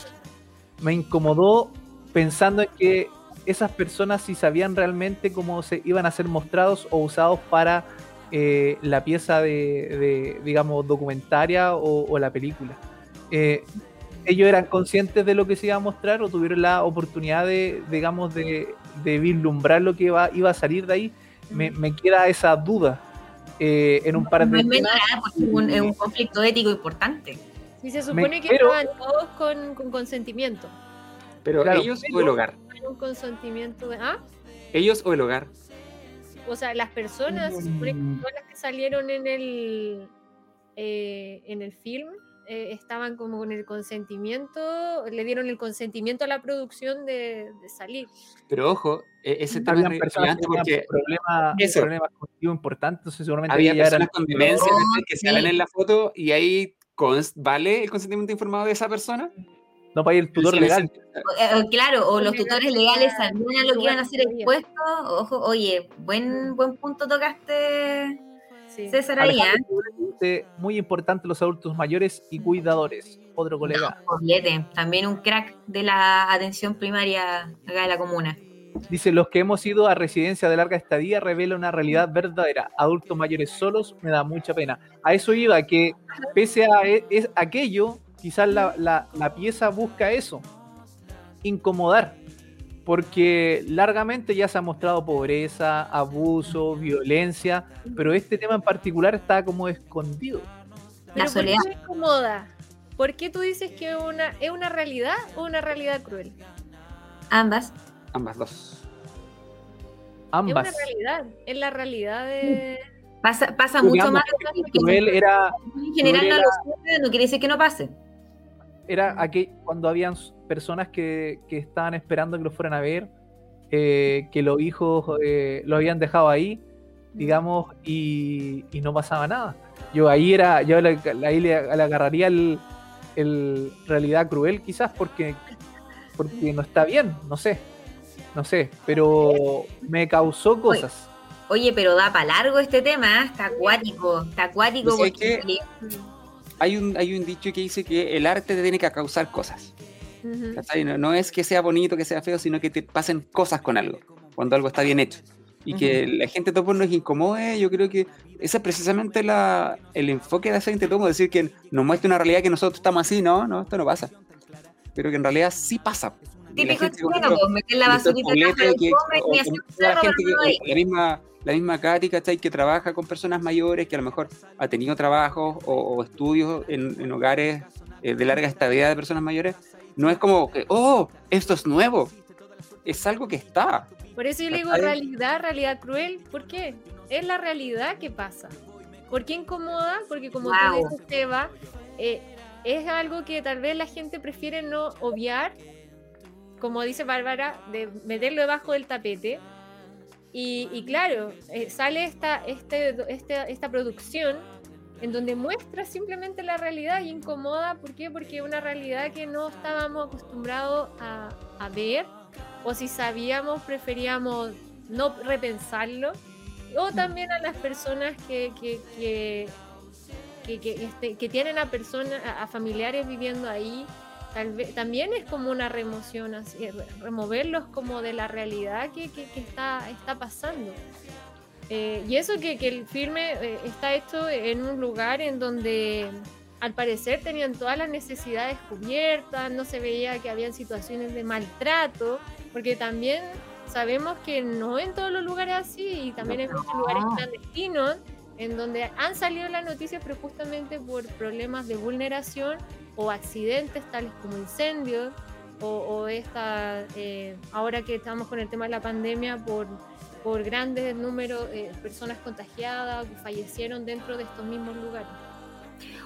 Speaker 1: Me incomodó pensando en que esas personas si sabían realmente cómo se iban a ser mostrados o usados para eh, la pieza de, de, digamos, documentaria o, o la película. Eh, ellos eran conscientes de lo que se iba a mostrar o tuvieron la oportunidad de, digamos, de, de vislumbrar lo que iba, iba a salir de ahí. Me, me queda esa duda eh, en un par
Speaker 4: No
Speaker 1: de
Speaker 4: es
Speaker 1: escenas.
Speaker 4: ah, porque es un, es un conflicto ético importante.
Speaker 5: Sí, se supone que
Speaker 1: pero-
Speaker 5: estaban todos con, con consentimiento.
Speaker 6: Pero
Speaker 1: Claro,
Speaker 6: ellos
Speaker 1: pero-
Speaker 6: o el hogar.
Speaker 5: Un consentimiento de. Ah,
Speaker 6: Ellos o el hogar.
Speaker 5: o sea, las personas, se supone que
Speaker 1: Mm.
Speaker 5: todas las que salieron en el, eh, en el film eh, estaban como con el consentimiento, le dieron el consentimiento a la producción de, de salir.
Speaker 6: Pero ojo, e- ese tema es relevante porque
Speaker 1: problemas,
Speaker 6: Eso.
Speaker 1: problemas cognitivos importantes, entonces seguramente
Speaker 6: había personas con demencia
Speaker 4: Oh,
Speaker 6: que
Speaker 4: sí.
Speaker 6: salen en la foto y ahí vale el consentimiento informado de esa persona.
Speaker 1: no para ir el tutor
Speaker 6: Sí,
Speaker 1: legal.
Speaker 6: sí.
Speaker 4: Eh, eh, claro, o los tutores legales sabían lo que iban a ser expuestos. Ojo, oye, buen, buen punto tocaste,
Speaker 5: Sí.
Speaker 4: César, ahí, ¿ah?
Speaker 1: Muy importante los adultos mayores y cuidadores. Otro colega.
Speaker 4: También un crack de la atención primaria acá de la comuna.
Speaker 1: Dice, los que hemos ido a residencia de larga estadía revela una realidad verdadera. Adultos mayores solos me da mucha pena. A eso iba, que pese a e- es, aquello, quizás la, la- la pieza busca eso, incomodar. Porque largamente ya se ha mostrado pobreza, abuso, violencia, pero este tema en particular está como escondido.
Speaker 4: La
Speaker 5: Pero ¿por
Speaker 4: soledad.
Speaker 5: qué incomoda? ¿Por qué tú dices que una, es una realidad o una realidad cruel?
Speaker 4: Ambas.
Speaker 6: Ambas dos.
Speaker 1: Ambas.
Speaker 5: Es una realidad, es la realidad de...
Speaker 4: Pasa, pasa mucho más. lo que-
Speaker 1: Cruel era,
Speaker 4: en general no
Speaker 1: era-
Speaker 4: lo sucede, no quiere decir que no pase.
Speaker 1: era aquel, cuando habían personas que, que estaban esperando que los fueran a ver, eh, que los hijos eh, los habían dejado ahí, digamos, y, y no pasaba nada. Yo ahí era, yo le- ahí le, le agarraría el, el realidad cruel quizás porque, porque no está bien, no sé, no sé, pero me causó cosas.
Speaker 4: Oye, pero da para largo este tema, ¿eh? está acuático, está acuático.
Speaker 6: Pues es Hay un, hay un dicho que dice que el arte te tiene que causar cosas. No, no es que sea bonito, que sea feo, sino que te pasen cosas con algo, cuando algo está bien hecho. Y que la gente topo nos incomode, yo creo que ese es precisamente la, el enfoque de hacer gente topo, decir que nos muestra una realidad que nosotros estamos así, no, no, esto no pasa. Pero que en realidad sí pasa.
Speaker 4: Típico chileno, pues, meter la basurita
Speaker 6: toda la gente que- la misma la misma Katy, ¿cachai? Que trabaja con personas mayores, que a lo mejor ha tenido trabajos o, o estudios en, en hogares eh, de larga estadía de personas mayores, no es como que, oh, esto es nuevo. Es algo que está.
Speaker 5: Por eso yo le digo realidad, realidad cruel. ¿Por qué? Es la realidad que pasa. ¿Por qué incomoda? Porque como
Speaker 4: Guau.
Speaker 5: tú dices, Seba, eh, es algo que tal vez la gente prefiere no obviar, como dice Bárbara, de meterlo debajo del tapete. Y, y claro, eh, sale esta, este, este- esta producción en donde muestra simplemente la realidad y incomoda. ¿Por qué? Porque es una realidad que no estábamos acostumbrados a, a ver, o si sabíamos, preferíamos no repensarlo. O también a las personas que, que, que, que, que, este, tienen a personas, a, a familiares viviendo ahí. Tal vez, también es como una remoción, así, re- removerlos como de la realidad que, que- que está, está pasando. Eh, y eso que, que el filme eh, está hecho en un lugar en donde al parecer tenían todas las necesidades cubiertas, no se veía que habían situaciones de maltrato, porque también sabemos que no en todos los lugares así, y también en muchos lugares
Speaker 4: No.
Speaker 5: clandestinos, en donde han salido las noticias, pero justamente por problemas de vulneración o accidentes tales como incendios, o, o esta, eh, ahora que estamos con el tema de la pandemia, por, por grandes números de personas contagiadas que fallecieron dentro de estos mismos lugares.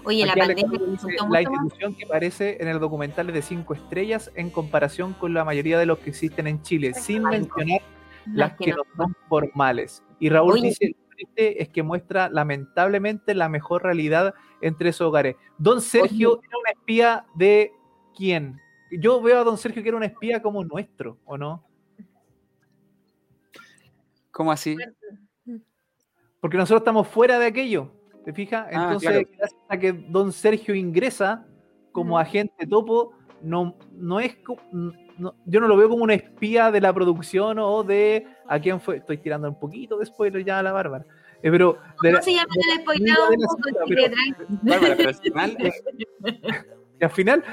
Speaker 4: Oye, la pandemia
Speaker 1: dice, institución que aparece en el documental es de cinco estrellas en comparación con la mayoría de los que existen en Chile, sin mencionar las que no
Speaker 4: no-
Speaker 1: son formales. Y Raúl
Speaker 4: Oye.
Speaker 1: dice, triste es que muestra lamentablemente la mejor realidad entre esos hogares. Don Sergio era un espía de quién? Yo veo a Don Sergio que era un espía como nuestro, ¿o no?
Speaker 6: ¿Cómo así?
Speaker 1: Porque nosotros estamos fuera de aquello, ¿te fijas?
Speaker 6: Ah,
Speaker 1: Entonces,
Speaker 6: claro.
Speaker 1: gracias a que Don Sergio ingresa como agente topo, no, no es no- yo no lo veo como un espía de la producción o de a quién fue. Estoy tirando un poquito de spoiler ya a la Bárbara. Eh, pero de la-
Speaker 4: ¿Cómo se llama el
Speaker 1: la
Speaker 4: un poco
Speaker 1: pero-
Speaker 4: Drive?
Speaker 6: Bárbara, pero al final, (laughs) (laughs)
Speaker 1: y al final,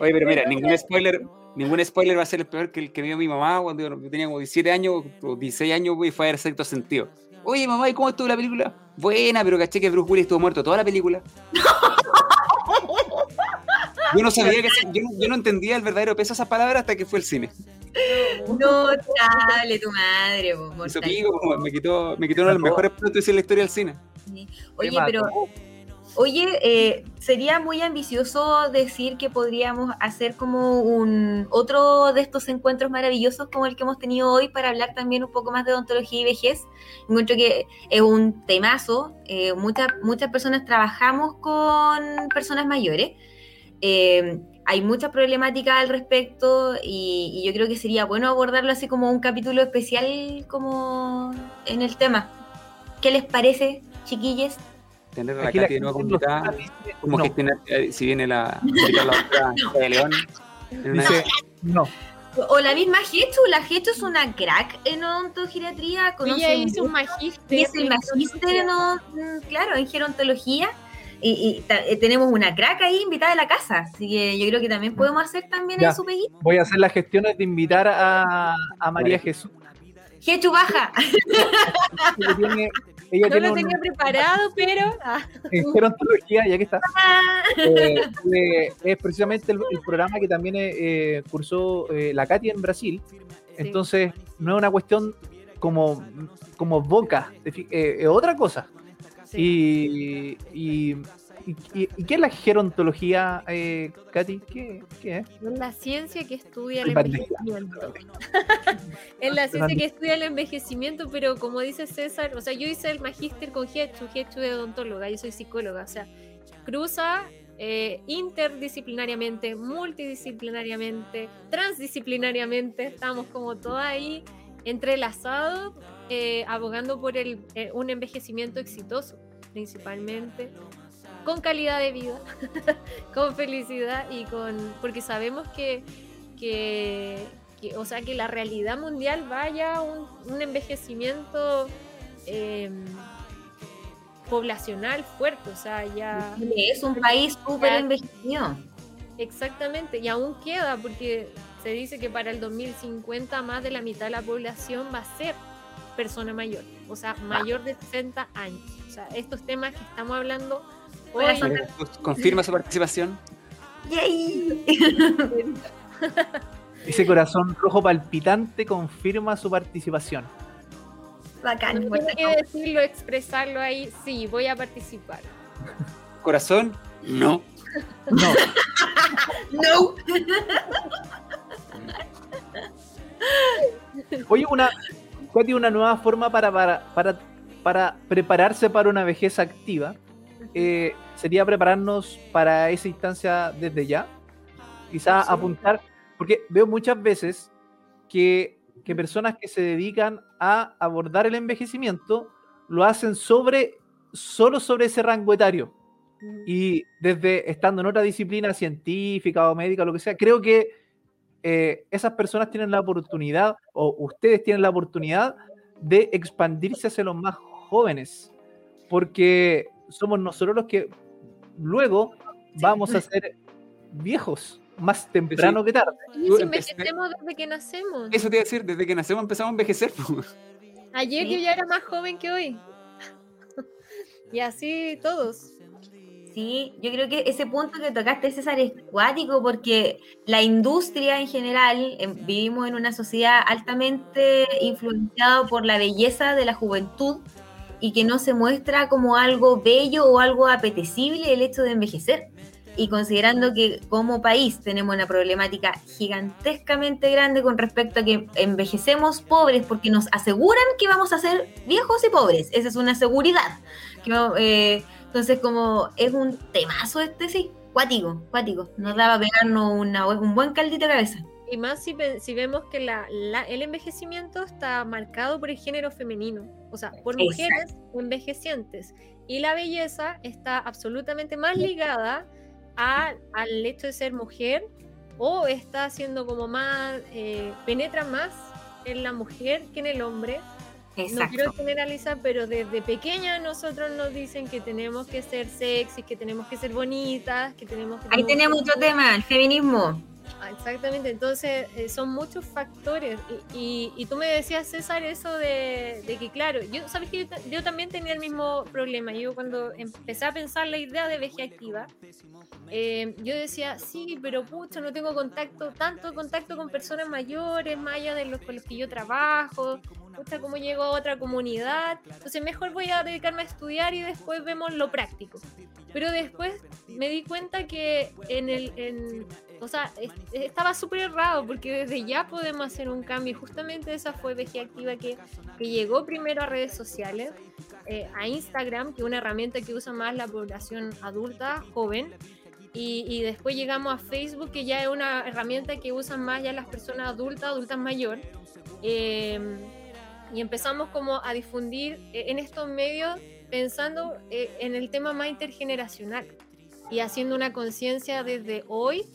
Speaker 6: oye, pero mira, ningún spoiler, ningún spoiler va a ser el peor que el que vio mi mamá cuando yo tenía como 17 años o 16 años y fue a ver sexto sentido. Oye, mamá, ¿y cómo estuvo la película? Buena, pero caché que Bruce Willis estuvo muerto toda la película. (laughs) Yo no sabía que yo, no- yo no entendía el verdadero peso de esas palabras hasta que fue el cine.
Speaker 4: No, chale, tu madre, po,
Speaker 6: Eso pico, me quitó, me quitó uno de los mejores puntos de la historia del cine.
Speaker 4: Oye, pero, oye, eh, sería muy ambicioso decir que podríamos hacer como un otro de estos encuentros maravillosos como el que hemos tenido hoy para hablar también un poco más de odontología y vejez. Encuentro que es un temazo. eh, muchas, muchas personas trabajamos con personas mayores. Eh, hay mucha problemática al respecto y, y yo creo que sería bueno abordarlo así como un capítulo especial como en el tema. ¿Qué les parece, chiquilles?
Speaker 6: Tener a la Katy de nuevo
Speaker 1: dice,
Speaker 6: como
Speaker 1: no,
Speaker 6: gestionar, eh, si viene la, la doctora de León. en una-
Speaker 1: dice, no.
Speaker 4: O la misma Hechu, la Hechu es una crack en odontogeriatría, conoce
Speaker 5: Ella hizo un magíster.
Speaker 4: y es el magíster en, mm, claro, en gerontología. Y, y ta- eh, tenemos una crack ahí invitada a la casa, así que yo creo que también podemos hacer también
Speaker 1: Ya.
Speaker 4: en su peguita.
Speaker 1: Voy a hacer las gestiones de invitar a, a María Jesús.
Speaker 4: Hechu baja.
Speaker 1: tiene- ella
Speaker 5: No
Speaker 1: tiene
Speaker 5: lo
Speaker 1: un-
Speaker 5: tenía preparado, pero. ah,
Speaker 1: en gerontología, ya que está. eh, eh, es precisamente el, el programa que también eh, cursó eh, la Katy en Brasil. Entonces, no es una cuestión como, como boca, eh, es otra cosa. Y, y, y, qué es la gerontología, eh, Katy? ¿Qué, ¿Qué, es?
Speaker 5: Es la ciencia que estudia el, envejecimiento. (laughs) es la ciencia que estudia el envejecimiento, pero como dice César, o sea, yo hice el magíster con Hechu, Hechu de odontóloga, yo soy psicóloga, o sea, cruza eh, interdisciplinariamente, multidisciplinariamente, transdisciplinariamente, estamos como todos ahí entrelazados, eh, abogando por el, eh, un envejecimiento exitoso, principalmente, con calidad de vida, (laughs) con felicidad y con. porque sabemos que, que, o sea, que la realidad mundial vaya un, un envejecimiento em, poblacional fuerte, o sea, ya...
Speaker 4: Es un país súper envejecido.
Speaker 5: Exactamente, y aún queda porque se dice que para el 2050 más de la mitad de la población va a ser persona mayor, o sea, mayor de 60 años. O sea, estos temas que estamos hablando
Speaker 6: ¿Confirma su participación? (laughs)
Speaker 1: Ese corazón rojo palpitante confirma su participación.
Speaker 5: Bacán. No que decirlo, expresarlo ahí. Sí, voy a participar. (laughs)
Speaker 6: Corazón, no.
Speaker 1: No. (laughs)
Speaker 4: no.
Speaker 1: Oye, una, una nueva forma para, para, para, para prepararse para una vejez activa eh, sería prepararnos para esa instancia desde ya. Quizá apuntar, porque veo muchas veces que, personas que se dedican a abordar el envejecimiento lo hacen sobre, solo sobre ese rango etario. Y desde estando en otra disciplina científica o médica, lo que sea, creo que eh, esas personas tienen la oportunidad, o ustedes tienen la oportunidad de expandirse hacia los más jóvenes. Porque somos nosotros los que luego vamos a (laughs) ser viejos más temprano que tarde.
Speaker 5: Y si envejecemos desde que nacemos.
Speaker 6: Eso te iba a decir, desde que nacemos empezamos a envejecer.
Speaker 5: Ayer yo ya era más joven que hoy. (laughs) y así todos.
Speaker 4: Sí, yo creo que ese punto que tocaste, César, es cuático porque la industria en general, em, vivimos en una sociedad altamente influenciada por la belleza de la juventud y que no se muestra como algo bello o algo apetecible el hecho de envejecer. Y considerando que como país tenemos una problemática gigantescamente grande con respecto a que envejecemos pobres porque nos aseguran que vamos a ser viejos y pobres. Esa es una seguridad. Eh, entonces como es un temazo este, sí, cuático, cuático. Nos daba pegarnos una, un buen caldito de cabeza.
Speaker 5: Y más si, si vemos que la, el envejecimiento está marcado por el género femenino, o sea, por mujeres envejecientes. Y la belleza está absolutamente más ligada a, al hecho de ser mujer o está siendo como más, eh, penetra más en la mujer que en el hombre. No quiero generalizar, pero desde pequeña nosotros nos dicen que tenemos que ser sexy, que tenemos que ser bonitas, que tenemos que...
Speaker 4: Ahí tenemos otro tema, el feminismo.
Speaker 5: Exactamente, entonces eh, son muchos factores. Y, tú me decías, César, eso de, que, claro, yo, sabes que yo, también tenía el mismo problema. Yo cuando empecé a pensar la idea de veje activa, eh, yo decía, sí, pero pucha, no tengo contacto, tanto contacto con personas mayores, más allá de los con los que yo trabajo, pucha, cómo llego a otra comunidad. Entonces, mejor voy a dedicarme a estudiar y después vemos lo práctico. Pero después me di cuenta que en el, o sea, estaba súper errado porque desde ya podemos hacer un cambio. Justamente esa fue VG Activa que, que llegó primero a redes sociales, eh, a Instagram, que es una herramienta que usa más la población adulta, joven. Y, después llegamos a Facebook, que ya es una herramienta que usan más ya las personas adultas, adultas mayores. Em, y empezamos como a difundir eh, en estos medios pensando eh, en el tema más intergeneracional y haciendo una conciencia desde hoy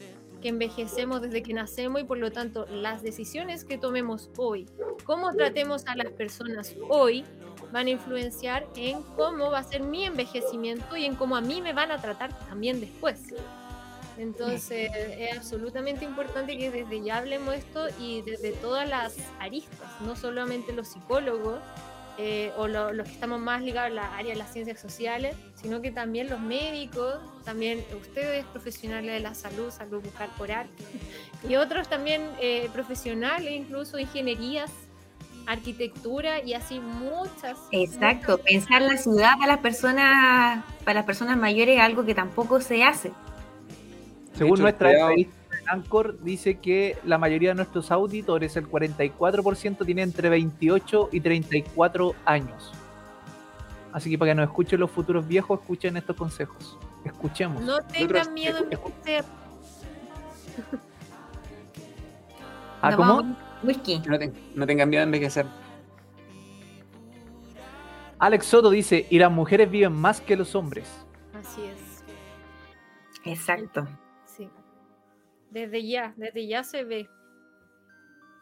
Speaker 5: que envejecemos desde que nacemos y por lo tanto las decisiones que tomemos hoy, cómo tratemos a las personas hoy, van a influenciar en cómo va a ser mi envejecimiento y en cómo a mí me van a tratar también después. Entonces es absolutamente importante que desde ya hablemos esto y desde todas las aristas, no solamente los psicólogos, eh, o los que estamos más ligados a la área de las ciencias sociales, sino que también los médicos, también ustedes profesionales de la salud, salud bucal por arte, (laughs) y otros también eh, profesionales, incluso ingenierías, arquitectura y así muchas.
Speaker 4: Exacto,
Speaker 5: muchas-
Speaker 4: pensar la ciudad para las personas, para las personas mayores es algo que tampoco se hace.
Speaker 1: Según
Speaker 6: hecho,
Speaker 1: nuestra Anchor, dice que la mayoría de nuestros auditores, el 44%, tiene entre 28 y 34 años. Así que para que nos escuchen los futuros viejos, escuchen estos consejos. Escuchemos.
Speaker 5: No tengan miedo
Speaker 6: escu-
Speaker 5: envejecer.
Speaker 1: ¿Ah,
Speaker 4: Nos
Speaker 1: cómo?
Speaker 4: Whisky.
Speaker 6: No, no tengan miedo de envejecer.
Speaker 1: Alex Soto dice, y las mujeres viven más que los hombres.
Speaker 5: Así es.
Speaker 4: Exacto.
Speaker 5: Desde ya, desde ya se ve.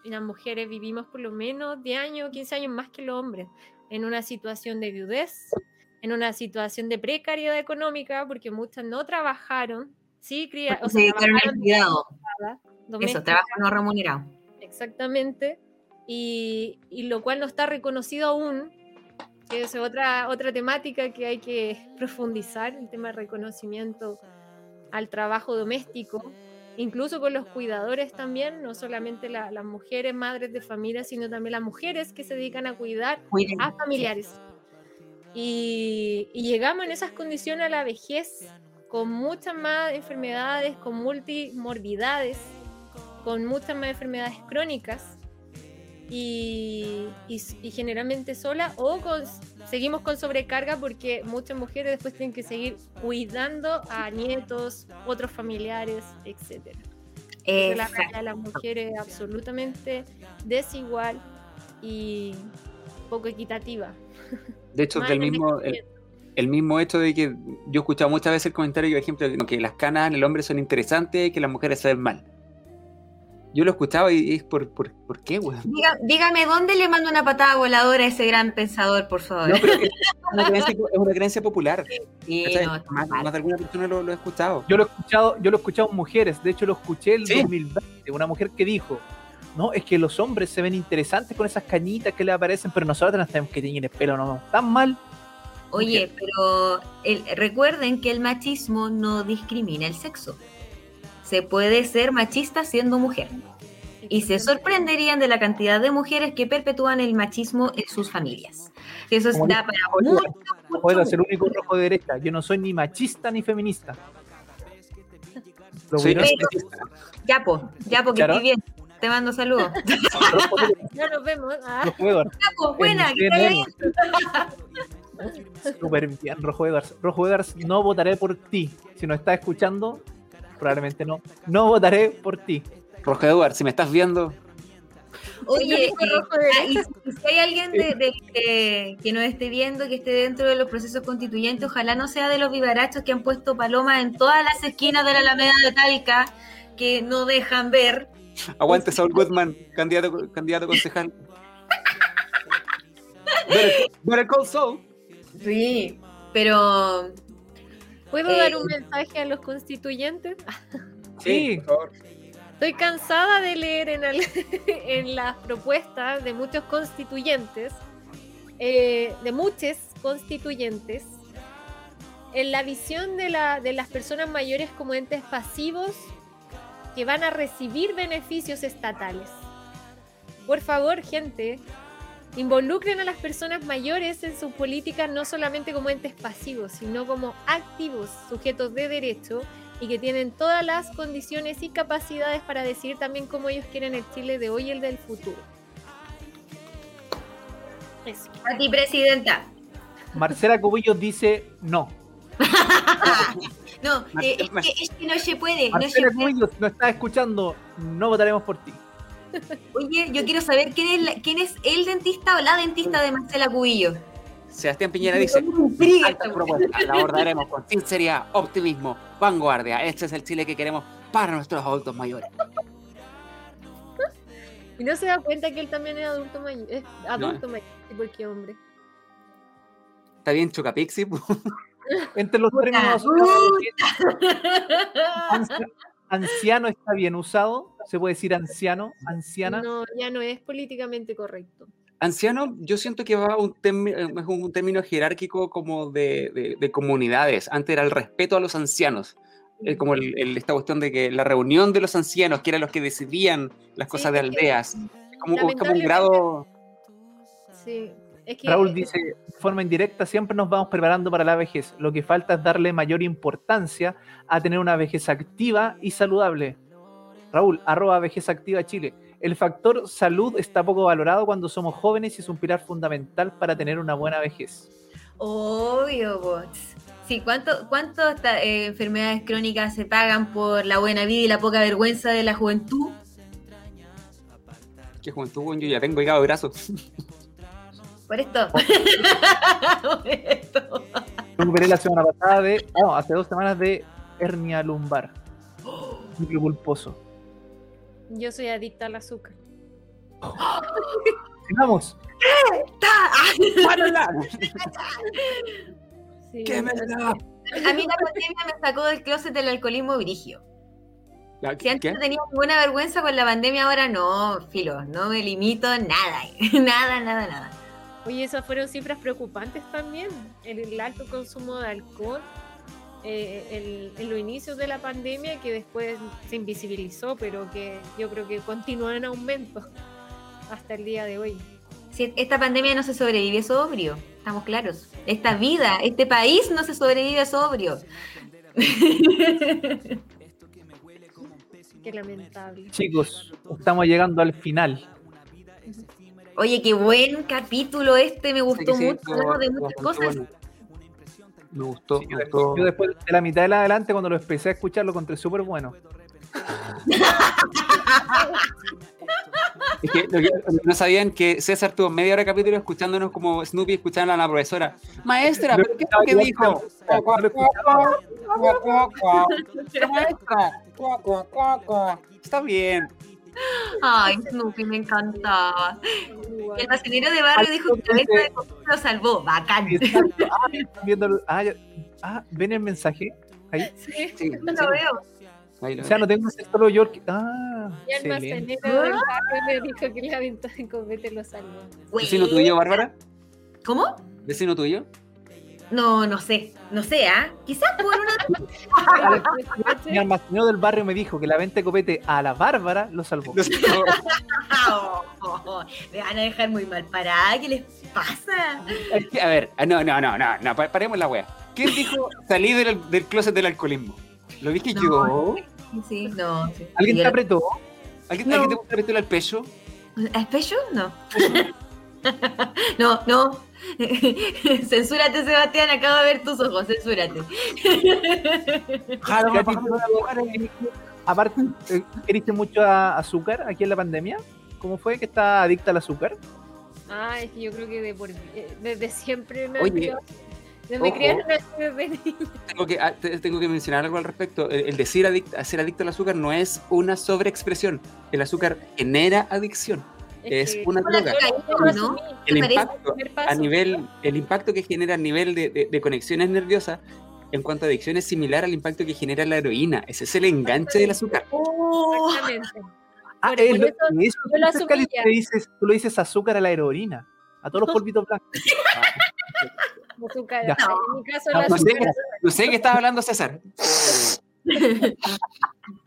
Speaker 5: Y las mujeres vivimos por lo menos 10 años, 15 años más que los hombres, en una situación de viudez, en una situación de precariedad económica, porque muchas no trabajaron, sí, cría, o sea,
Speaker 4: dedicaron al
Speaker 5: trabajaron
Speaker 4: cuidado. Eso, trabajo no remunerado.
Speaker 5: Exactamente. Y, y lo cual no está reconocido aún, que es otra, otra temática que hay que profundizar, el tema de reconocimiento al trabajo doméstico, incluso con los cuidadores también, no solamente la- las mujeres, madres de familia, sino también las mujeres que se dedican a cuidar
Speaker 4: Cuiden.
Speaker 5: a familiares. Y, y llegamos en esas condiciones a la vejez con muchas más enfermedades, con multimorbidades, con muchas más enfermedades crónicas y, y- y generalmente sola o con- seguimos con sobrecarga porque muchas mujeres después tienen que seguir cuidando a nietos, otros familiares, etc. la realidad de las mujeres es absolutamente desigual y poco equitativa. (laughs)
Speaker 6: De hecho, del mismo, el,
Speaker 5: envejecimiento.
Speaker 6: el mismo hecho de que yo he escuchado muchas veces el comentario, por ejemplo, de que las canas en el hombre son interesantes y que las mujeres se ven mal. Yo lo he escuchado y es por, por, ¿por qué, weón?
Speaker 4: Diga- dígame, ¿dónde le mando una patada voladora a ese gran pensador, por favor?
Speaker 6: No, pero es una creencia, es una creencia popular.
Speaker 4: Sí, no,
Speaker 6: más, de alguna persona lo, lo he escuchado.
Speaker 1: Yo lo he escuchado, yo lo he escuchado en mujeres, de hecho lo escuché el
Speaker 6: Sí.
Speaker 1: 2020, una mujer que dijo, no, es que los hombres se ven interesantes con esas cañitas que le aparecen, pero nosotros nos tenemos que teñir el pelo, no, tan mal.
Speaker 4: Oye, pero el- recuerden que el machismo no discrimina el sexo. Se puede ser machista siendo mujer. Y se sorprenderían de la cantidad de mujeres que perpetúan el machismo en sus familias. Eso
Speaker 1: Como dice
Speaker 4: para mucho, mucho,
Speaker 1: Puedo ser el único rojo de derecha, yo no soy ni machista ni feminista.
Speaker 6: Soy
Speaker 1: hubieran-
Speaker 4: Ya, po, ya, porque
Speaker 1: ¿Claro?
Speaker 4: estoy bien. Te mando saludos. (laughs)
Speaker 1: rojo de-
Speaker 5: Ya nos vemos. Ah,
Speaker 1: rojo Edwards.
Speaker 4: Ya, po, buena,
Speaker 1: En
Speaker 4: que vaya bien.
Speaker 1: Súper bien, Rojo Edwards. Rojo Edwards, no votaré por ti. Si nos estás escuchando, probablemente no. No votaré por ti.
Speaker 6: Rojo Edward, si me estás viendo,
Speaker 4: Oye,
Speaker 5: tengo
Speaker 4: y-
Speaker 5: rojo de
Speaker 4: ah, y si- hay alguien de, de- que- que nos esté viendo, que esté dentro de los procesos constituyentes, ojalá no sea de los vivarachos que han puesto palomas en todas las esquinas de la Alameda de Talca, que no dejan ver.
Speaker 6: aguante Saul Goodman, candidato, candidato concejal. (laughs) Better, better call Saul.
Speaker 4: Sí, pero
Speaker 5: ¿Puedo
Speaker 4: Eh,
Speaker 5: dar un mensaje a los constituyentes? (laughs)
Speaker 1: Sí.
Speaker 6: por favor.
Speaker 5: Estoy cansada de leer en, el- (laughs) en las propuestas de muchos constituyentes, eh, de muchos constituyentes, en la visión de, la- de las personas mayores como entes pasivos que van a recibir beneficios estatales. Por favor, gente, involucren a las personas mayores en sus políticas no solamente como entes pasivos, sino como activos, sujetos de derecho y que tienen todas las condiciones y capacidades para decidir también cómo ellos quieren el Chile de hoy y el del futuro. Eso.
Speaker 4: a ti, presidenta.
Speaker 1: Marcela Cubillos dice no. (laughs)
Speaker 4: No,
Speaker 6: Mar-
Speaker 4: eh, es, que, es que no se puede. No se
Speaker 1: Marcela
Speaker 4: puede.
Speaker 1: Cubillos, no estás escuchando, no votaremos por ti.
Speaker 4: Oye, yo quiero saber quién es, la- quién es el dentista o la dentista de Marcela Cubillo.
Speaker 6: Sebastián Piñera dice,
Speaker 4: Me intriga esta
Speaker 6: altas propuestas, la abordaremos con sinceridad, optimismo, vanguardia. Este es el Chile que queremos para nuestros adultos mayores.
Speaker 5: Y no se da cuenta que él también es adulto mayor, es adulto mayor, sí, porque hombre.
Speaker 6: ¿Está bien Chocapixi? (laughs)
Speaker 1: Entre los términos (laughs) anciano está bien usado, se puede decir anciano, anciana.
Speaker 5: No, ya no es políticamente correcto.
Speaker 6: Anciano, yo siento que va a un, eh, es un término jerárquico como de, de- de comunidades. Antes era el respeto a los ancianos. Es como el- el- esta cuestión de que la reunión de los ancianos, que eran los que decidían las
Speaker 5: Sí,
Speaker 6: cosas de aldeas. Es como, es como un grado.
Speaker 5: Sí. Es que,
Speaker 1: Raúl
Speaker 5: eh,
Speaker 1: dice, de forma indirecta, siempre nos vamos preparando para la vejez. Lo que falta es darle mayor importancia a tener una vejez activa y saludable. Raúl, arroba vejez activa Chile. El factor salud está poco valorado cuando somos jóvenes y es un pilar fundamental para tener una buena vejez.
Speaker 4: Obvio, bots. Sí, ¿cuánto, cuánto esta- eh, enfermedades crónicas se pagan por la buena vida y la poca vergüenza de la juventud?
Speaker 6: Qué juventud, yo ya tengo hígado graso. (laughs)
Speaker 4: Por esto. Por esto. (laughs)
Speaker 1: Me recuperé la semana pasada de, no, hace dos semanas de hernia lumbar. (gasps) Pulposo.
Speaker 5: Yo soy adicta al azúcar. (gasps)
Speaker 1: Sigamos. (laughs)
Speaker 5: Sí,
Speaker 6: ¡Qué verdad!
Speaker 4: A mí la pandemia me sacó del closet del alcoholismo virigio. Si antes
Speaker 6: ¿Qué?
Speaker 4: no tenía ninguna vergüenza con la pandemia, ahora no, filo, no me limito a nada. (laughs) nada, nada, nada.
Speaker 5: Oye, esas fueron cifras preocupantes también. El, el alto consumo de alcohol eh, el- en los inicios de la pandemia que después se invisibilizó, pero que yo creo que continúa en aumento (laughs) hasta el día de hoy.
Speaker 4: Si esta pandemia no se sobrevive sobrio, estamos claros. Esta vida, este país no se sobrevive sobrio. (laughs)
Speaker 5: Qué lamentable.
Speaker 1: Chicos, estamos llegando al final.
Speaker 4: Oye, qué buen capítulo este, me gustó
Speaker 6: Sí, sí,
Speaker 4: mucho, hablamos de muchas cosas.
Speaker 6: bueno. Me gustó,
Speaker 1: Sí,
Speaker 6: me
Speaker 1: yo,
Speaker 6: gustó.
Speaker 1: después, yo después de la mitad de la adelante, cuando lo empecé a escuchar, lo encontré súper bueno.
Speaker 6: Es que, lo que- lo que no sabían que César tuvo media hora de capítulo escuchándonos como Snoopy escuchando a la profesora. Maestra, ¿pero qué es lo que dijo? Maestra. Está bien.
Speaker 4: Ay, Snoopy, me encantaba. El bacinero de barrio dijo que la de lo salvó. Bacán.
Speaker 1: Ah, están viendo el- ah, ya- ah, ven el mensaje. Ahí.
Speaker 5: Sí.
Speaker 6: Sí,
Speaker 4: No lo veo.
Speaker 1: O sea, no tengo ese solo York. Ah,
Speaker 5: Y el almacenero del barrio me dijo que la venta de copete lo salvó.
Speaker 6: ¿Vecino tuyo, Bárbara?
Speaker 4: ¿Cómo?
Speaker 6: ¿Vecino tuyo?
Speaker 4: No, no sé. No sé, ¿ah? Quizás por una.
Speaker 1: Mi almacenero del barrio me dijo que la venta de copete a la Bárbara lo salvó.
Speaker 4: Oh, (laughs) oh, oh. Me van a dejar muy mal parada. ¿Qué les pasa?
Speaker 6: A ver, ah, no, no, no, no, no, pa- paremos la wea. ¿Quién dijo salir del, del closet del alcoholismo? ¿Lo dije
Speaker 4: No.
Speaker 6: yo?
Speaker 4: Sí, no. sí.
Speaker 1: ¿Alguien te apretó?
Speaker 6: ¿Alguien,
Speaker 4: No.
Speaker 6: ¿alguien te gusta meterlo al pecho?
Speaker 4: ¿A espejo? (laughs) No. no, no. (laughs) censúrate, Sebastián. Acabo de ver tus ojos. Censúrate.
Speaker 6: Jalo,
Speaker 1: Katy, ¿tú- Aparte, eh, ¿eriste mucho a- azúcar aquí en la pandemia? ¿Cómo fue que está adicta al azúcar?
Speaker 5: Ah, es que yo creo que de por- eh, desde siempre me
Speaker 6: Oye, ojo.
Speaker 5: desde niña.
Speaker 6: Tengo que, ah, te- tengo que mencionar algo al respecto. El, el decir adic- ser adicto al azúcar no es una sobreexpresión. El azúcar genera adicción. Es
Speaker 5: que-
Speaker 6: una droga.
Speaker 4: ¿no?
Speaker 6: El impacto, a nivel, el impacto que genera a nivel de, de- de conexiones nerviosas en cuanto a adicción es similar al impacto que genera la heroína. Ese es el enganche del azúcar.
Speaker 4: Oh,
Speaker 5: Exactamente.
Speaker 1: Ah,
Speaker 5: Por-
Speaker 1: es
Speaker 5: por
Speaker 1: lo-
Speaker 5: eso
Speaker 1: eso,
Speaker 5: yo lo
Speaker 1: tú le dices, tú le dices azúcar a la heroína, a todos los (laughs) polvitos blancos. (laughs)
Speaker 5: Azúcar.
Speaker 1: Ya.
Speaker 5: En mi caso,
Speaker 1: No,
Speaker 5: la
Speaker 6: No sé,
Speaker 5: azúcar.
Speaker 6: no sé qué estás hablando, César. (laughs)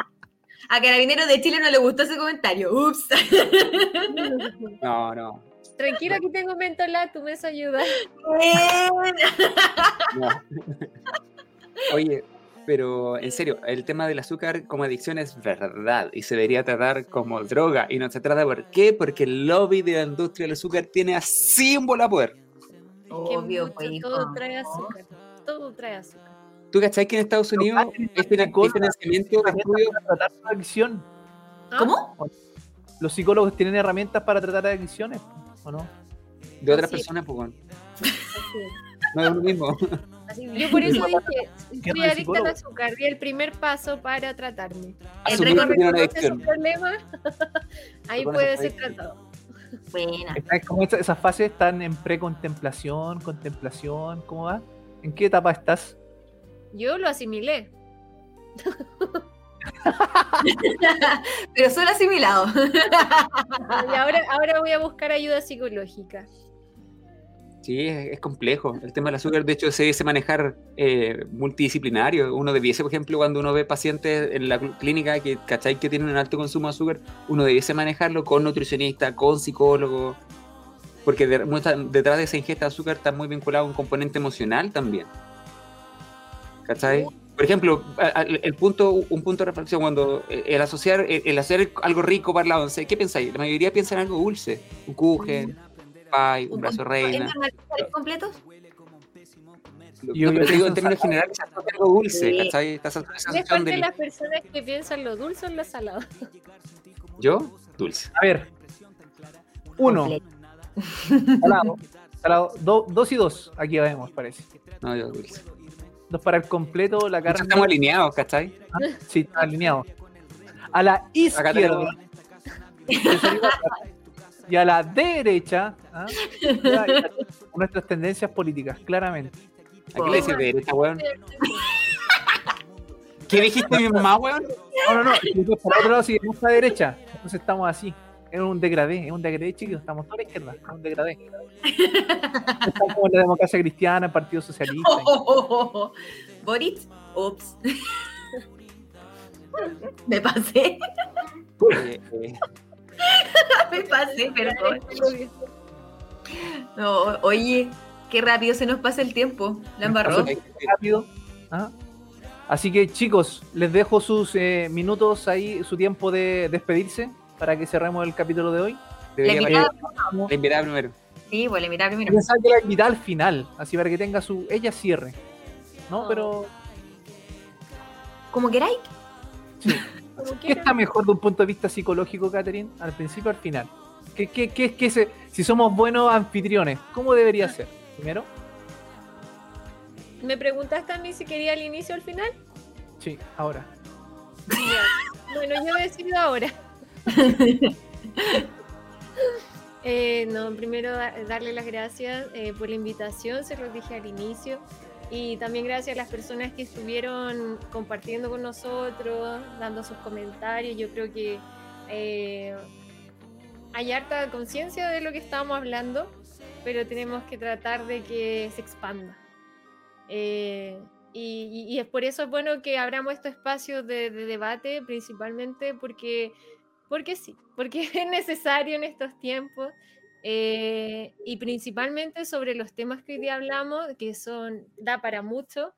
Speaker 4: a Carabineros de Chile no le gustó ese comentario. Ups. (laughs)
Speaker 6: No, no.
Speaker 5: Tranquilo, aquí tengo mentolá, tú me vas a ayudar.
Speaker 6: no. Oye, pero en serio, el tema del azúcar como adicción es verdad y se debería tratar como droga y no se trata por qué, porque el lobby de la industria del azúcar tiene así un bola poder.
Speaker 5: Que
Speaker 4: Obvio,
Speaker 5: mucho,
Speaker 4: pues,
Speaker 5: todo trae azúcar. Todo trae azúcar.
Speaker 6: ¿Tú cachai que en Estados Unidos finan- hay financiamiento de estudios?
Speaker 1: Para tratar la adicción.
Speaker 5: ¿Ah?
Speaker 4: ¿Cómo?
Speaker 1: Los psicólogos tienen herramientas para tratar adicciones, ¿o no?
Speaker 6: de otras
Speaker 5: Sí.
Speaker 6: personas? Pues,
Speaker 5: es. (laughs)
Speaker 6: no es lo mismo.
Speaker 5: Así, yo por eso dije,
Speaker 1: ¿Qué
Speaker 5: estoy
Speaker 1: no es
Speaker 5: adicta al azúcar y el primer paso para tratarme.
Speaker 4: El
Speaker 6: Asumir
Speaker 4: récord
Speaker 6: que tiene una
Speaker 5: Reconoce (laughs) su
Speaker 6: adicción.
Speaker 5: problema, ahí puede ser tratado.
Speaker 4: Buena.
Speaker 1: Es como esas fases están en precontemplación, contemplación, ¿cómo va? ¿En qué etapa estás?
Speaker 5: Yo lo asimilé. (laughs)
Speaker 4: Pero solo asimilado. (laughs)
Speaker 5: Y ahora, ahora voy a buscar ayuda psicológica.
Speaker 6: Sí, es, complejo. El tema del azúcar, de hecho, se dice manejar eh, multidisciplinario. Uno debiese, por ejemplo, cuando uno ve pacientes en la cl- clínica que, ¿cachai? que tienen un alto consumo de azúcar, uno debiese manejarlo con nutricionista, con psicólogo. porque detrás de esa ingesta de azúcar está muy vinculado a un componente emocional también. ¿Cachai? Por ejemplo, el punto, un punto de reflexión cuando eh, el asociar, el, hacer algo rico para la once, ¿qué pensáis? La mayoría piensa en algo dulce, un kuchen, pie, un brazo reina.
Speaker 4: ¿Es normalizar completos?
Speaker 6: No,
Speaker 1: Yo-
Speaker 6: pero te digo en términos
Speaker 1: en-
Speaker 6: generales, algo dulce,
Speaker 4: Sí.
Speaker 6: ¿cachai? Esta
Speaker 5: Es
Speaker 6: asociación
Speaker 5: parte de las personas que piensan lo dulce o lo salado.
Speaker 6: Yo, dulce.
Speaker 1: A ver. Uno. Salado. salado. Do- dos y dos. Aquí vemos, parece.
Speaker 6: No, yo dulce.
Speaker 1: Dos para el completo, la carne.
Speaker 6: Estamos alineados, ¿cachai?
Speaker 1: Sí, está alineado. A la izquierda. (laughs) Y a la derecha. ¿ah? (laughs) Nuestras tendencias políticas, claramente.
Speaker 6: ¿A qué le dices de derecha, weón? (laughs) ¿Qué dijiste mi mamá, weón?
Speaker 1: No, no, no. Por otro lado, si vamos a la derecha, entonces estamos así. Es un degradé, es un degradé, chicos. Estamos toda la izquierda. Es un degradé. (laughs) Estamos como la democracia cristiana, el Partido Socialista.
Speaker 4: Boris, ups. (laughs) Me pasé, (laughs) me pasé, perdón. No, oye, qué rápido se nos pasa el tiempo. La embarró.
Speaker 1: rápido. ¿ah? Así que chicos, les dejo sus eh, minutos ahí, su tiempo de despedirse para que cerremos el capítulo de hoy.
Speaker 4: La
Speaker 6: debería
Speaker 4: invitada,
Speaker 6: La invitada primero.
Speaker 4: sí, pues la invitada primero.
Speaker 1: Pensaba que la invitada al final, así para que tenga su. Ella cierre. ¿No?
Speaker 5: Oh.
Speaker 1: Pero.
Speaker 4: Como queráis. (laughs)
Speaker 5: Como
Speaker 1: ¿Qué está mejor de un punto de vista psicológico, Catherine? ¿Al principio o al final? ¿Qué, qué, qué, qué se- si somos buenos anfitriones, ¿cómo debería ser? Primero,
Speaker 5: ¿Me preguntaste a mí si quería al inicio o al final?
Speaker 1: sí, ahora.
Speaker 5: Bueno, yo decido ahora. (laughs) Eh, no, primero da- darle las gracias eh, por la invitación, se los dije al inicio. Y también gracias a las personas que estuvieron compartiendo con nosotros, dando sus comentarios. Yo creo que eh, hay harta conciencia de lo que estamos hablando, pero tenemos que tratar de que se expanda. Eh, y- y es por eso es bueno que abramos estos espacios de, de debate, principalmente porque, porque sí, porque (laughs) es necesario en estos tiempos. eh, y principalmente sobre los temas que hoy día hablamos, que son, da para mucho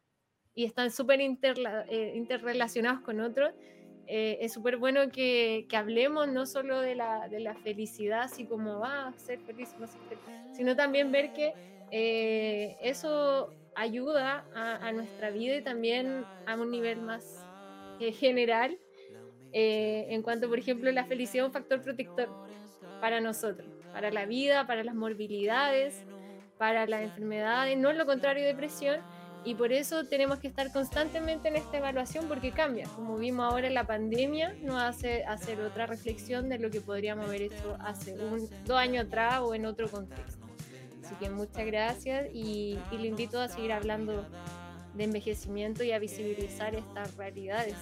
Speaker 5: y están súper eh, interrelacionados con otros. eh, es súper bueno que, que hablemos no solo de la, de la felicidad, así como va a ser feliz, no ser feliz, sino también ver que eh, eso ayuda a, a nuestra vida y también a un nivel más eh, general eh, en cuanto, por ejemplo, la felicidad es un factor protector para nosotros, para la vida, para las morbilidades, para las enfermedades, no es lo contrario depresión. Y por eso tenemos que estar constantemente en esta evaluación porque cambia. Como vimos ahora en la pandemia, nos hace hacer otra reflexión de lo que podríamos haber hecho hace un, dos años atrás o en otro contexto. Así que muchas gracias y, y le invito a seguir hablando de envejecimiento y a visibilizar estas realidades.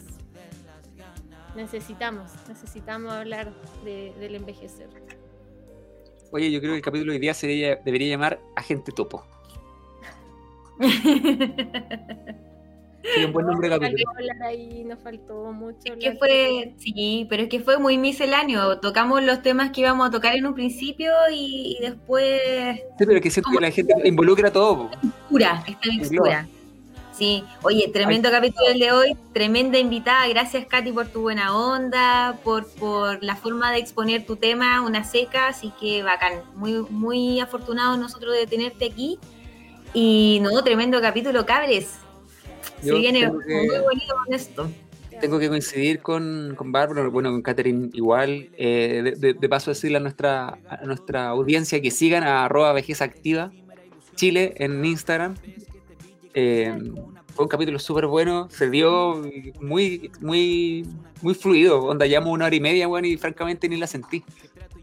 Speaker 5: Necesitamos, necesitamos hablar de- del envejecer.
Speaker 6: Oye, yo creo que el capítulo de hoy día sería, debería llamar Agente Topo. Sería un buen nombre de
Speaker 5: Faltó
Speaker 6: capítulo.
Speaker 5: hablar ahí, nos faltó mucho.
Speaker 4: Es que fue, sí, pero es que fue muy misceláneo. Tocamos los temas que íbamos a tocar en un principio y, y después
Speaker 6: Sí, pero que siento que la gente involucra todo. po.
Speaker 4: mixtura, esta mixtura. Sí, oye, tremendo capítulo el de hoy, tremenda invitada. Gracias, Katy, por tu buena onda, por, por la forma de exponer tu tema, una seca. Así que bacán, muy, muy afortunados nosotros de tenerte aquí. Y no, tremendo capítulo, cabres. Se viene
Speaker 6: que-
Speaker 4: muy bonito con esto.
Speaker 6: Tengo que coincidir con, con Bárbara, bueno, con Catherine igual. eh, de, de- de paso decirle a nuestra, a nuestra audiencia que sigan a arroba vejez activa Chile en Instagram. Eh, fue un capítulo súper bueno, se dio muy, muy, muy fluido. Onda, llevamos una hora y media, bueno, y francamente ni la sentí.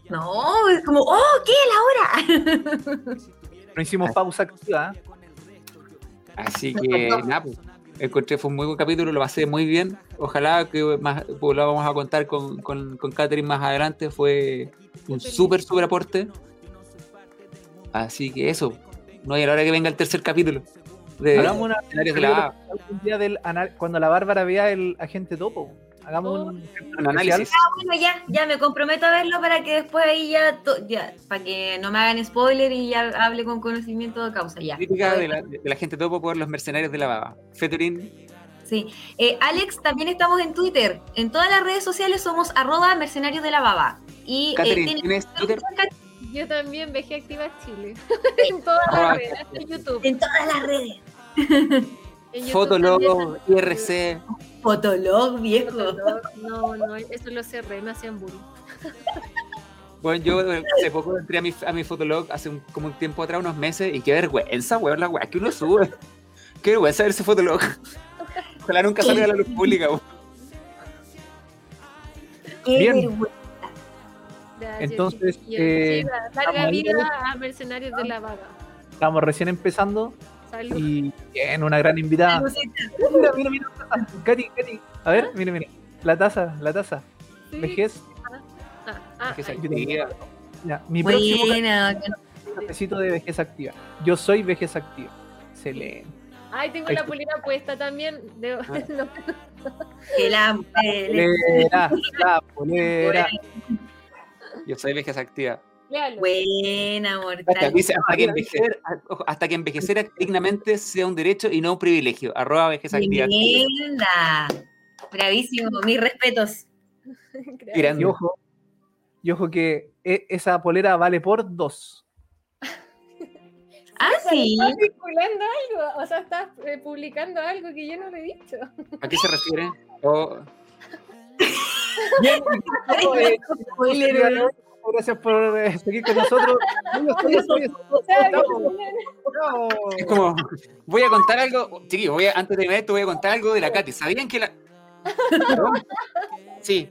Speaker 4: No, es como, oh, ¿qué? La hora. (laughs)
Speaker 1: No hicimos pausa activa. ¿eh?
Speaker 6: Así que, nada, pues, encontré, fue un muy buen capítulo, lo pasé muy bien. Ojalá que más, pues, lo vamos a contar con, con, con Catherine más adelante. Fue un súper, súper aporte. Así que eso, no hay a la hora que venga el tercer capítulo. De
Speaker 1: Hagamos una
Speaker 6: Escenarios de la A.
Speaker 1: algún día del anal- cuando la Bárbara vea el agente topo. hagamos
Speaker 5: Oh.
Speaker 1: un,
Speaker 6: Un análisis.
Speaker 4: Ah, bueno, ya, ya me comprometo a verlo para que después ahí ya, to- ya para que no me hagan spoiler y ya hable con conocimiento de causa, ya.
Speaker 6: Crítica de la, de la gente topo por los mercenarios de la baba. Featuring
Speaker 4: Sí. Eh, Alex, también estamos en Twitter. En todas las redes sociales somos arroba mercenarios de la baba. Y eh,
Speaker 6: Catherine,
Speaker 4: tiene-
Speaker 6: ¿tienes Twitter?
Speaker 5: Yo también Veje Activa Chile. (laughs) en todas
Speaker 6: Ah,
Speaker 5: las redes, hasta en YouTube.
Speaker 4: en todas las redes.
Speaker 6: Fotolog. IRC.
Speaker 4: Fotolog, viejo.
Speaker 5: Fotolog, No, no, eso lo cerré, me hacían bullying.
Speaker 6: Bueno, yo eh, hace poco entré a mi, a mi Fotolog hace un- como un tiempo atrás, unos meses, y qué vergüenza, weón, la weá que uno sube. (laughs) Qué vergüenza ver ese Fotolog. (laughs) Ojalá nunca salga a la luz pública, weón.
Speaker 4: Qué
Speaker 1: Bien.
Speaker 4: vergüenza.
Speaker 1: Entonces, eh,
Speaker 5: Sí, larga vida a Mercenarios de la Vaga.
Speaker 1: Estamos recién empezando
Speaker 5: Salud.
Speaker 1: y bien, una gran invitada. Mira, mira, mira, la. Katy, Katy. A ver, mira, mira. La taza, la taza.
Speaker 5: Sí.
Speaker 1: Vejez.
Speaker 5: Ah, ah,
Speaker 6: Vejez
Speaker 5: ay,
Speaker 6: activa.
Speaker 1: Ya, mi próximo
Speaker 4: Buena.
Speaker 1: cafecito de vejez activa. Yo soy vejez activa. Excelente.
Speaker 5: Ay, tengo
Speaker 1: Ahí
Speaker 5: la
Speaker 1: está.
Speaker 5: polera puesta también. Debo-
Speaker 6: Ah. (laughs)
Speaker 5: no,
Speaker 4: Que la
Speaker 1: Polera, la polera.
Speaker 6: Yo soy vejez activa.
Speaker 5: Léalo.
Speaker 4: Buena,
Speaker 6: Hasta,
Speaker 4: mortal.
Speaker 6: dice, hasta, que envejecer, ojo, hasta que envejecer dignamente sea un derecho y no un privilegio. Arroba vejez activa.
Speaker 4: Bravísimo. Mis respetos.
Speaker 6: Grande.
Speaker 1: Y ojo, y ojo que e- esa polera vale por dos.
Speaker 4: Ah, sí.
Speaker 5: ¿Estás vinculando algo? O sea, estás eh, publicando algo que yo no le he dicho.
Speaker 6: ¿A qué se refiere? O- (laughs)
Speaker 1: Bien. Gracias por eh, seguir con nosotros.
Speaker 6: Es como, voy a contar algo, chiquillos, voy a, antes de terminar esto voy a contar algo de la Katy. ¿Sabían que la... (laughs) Sí,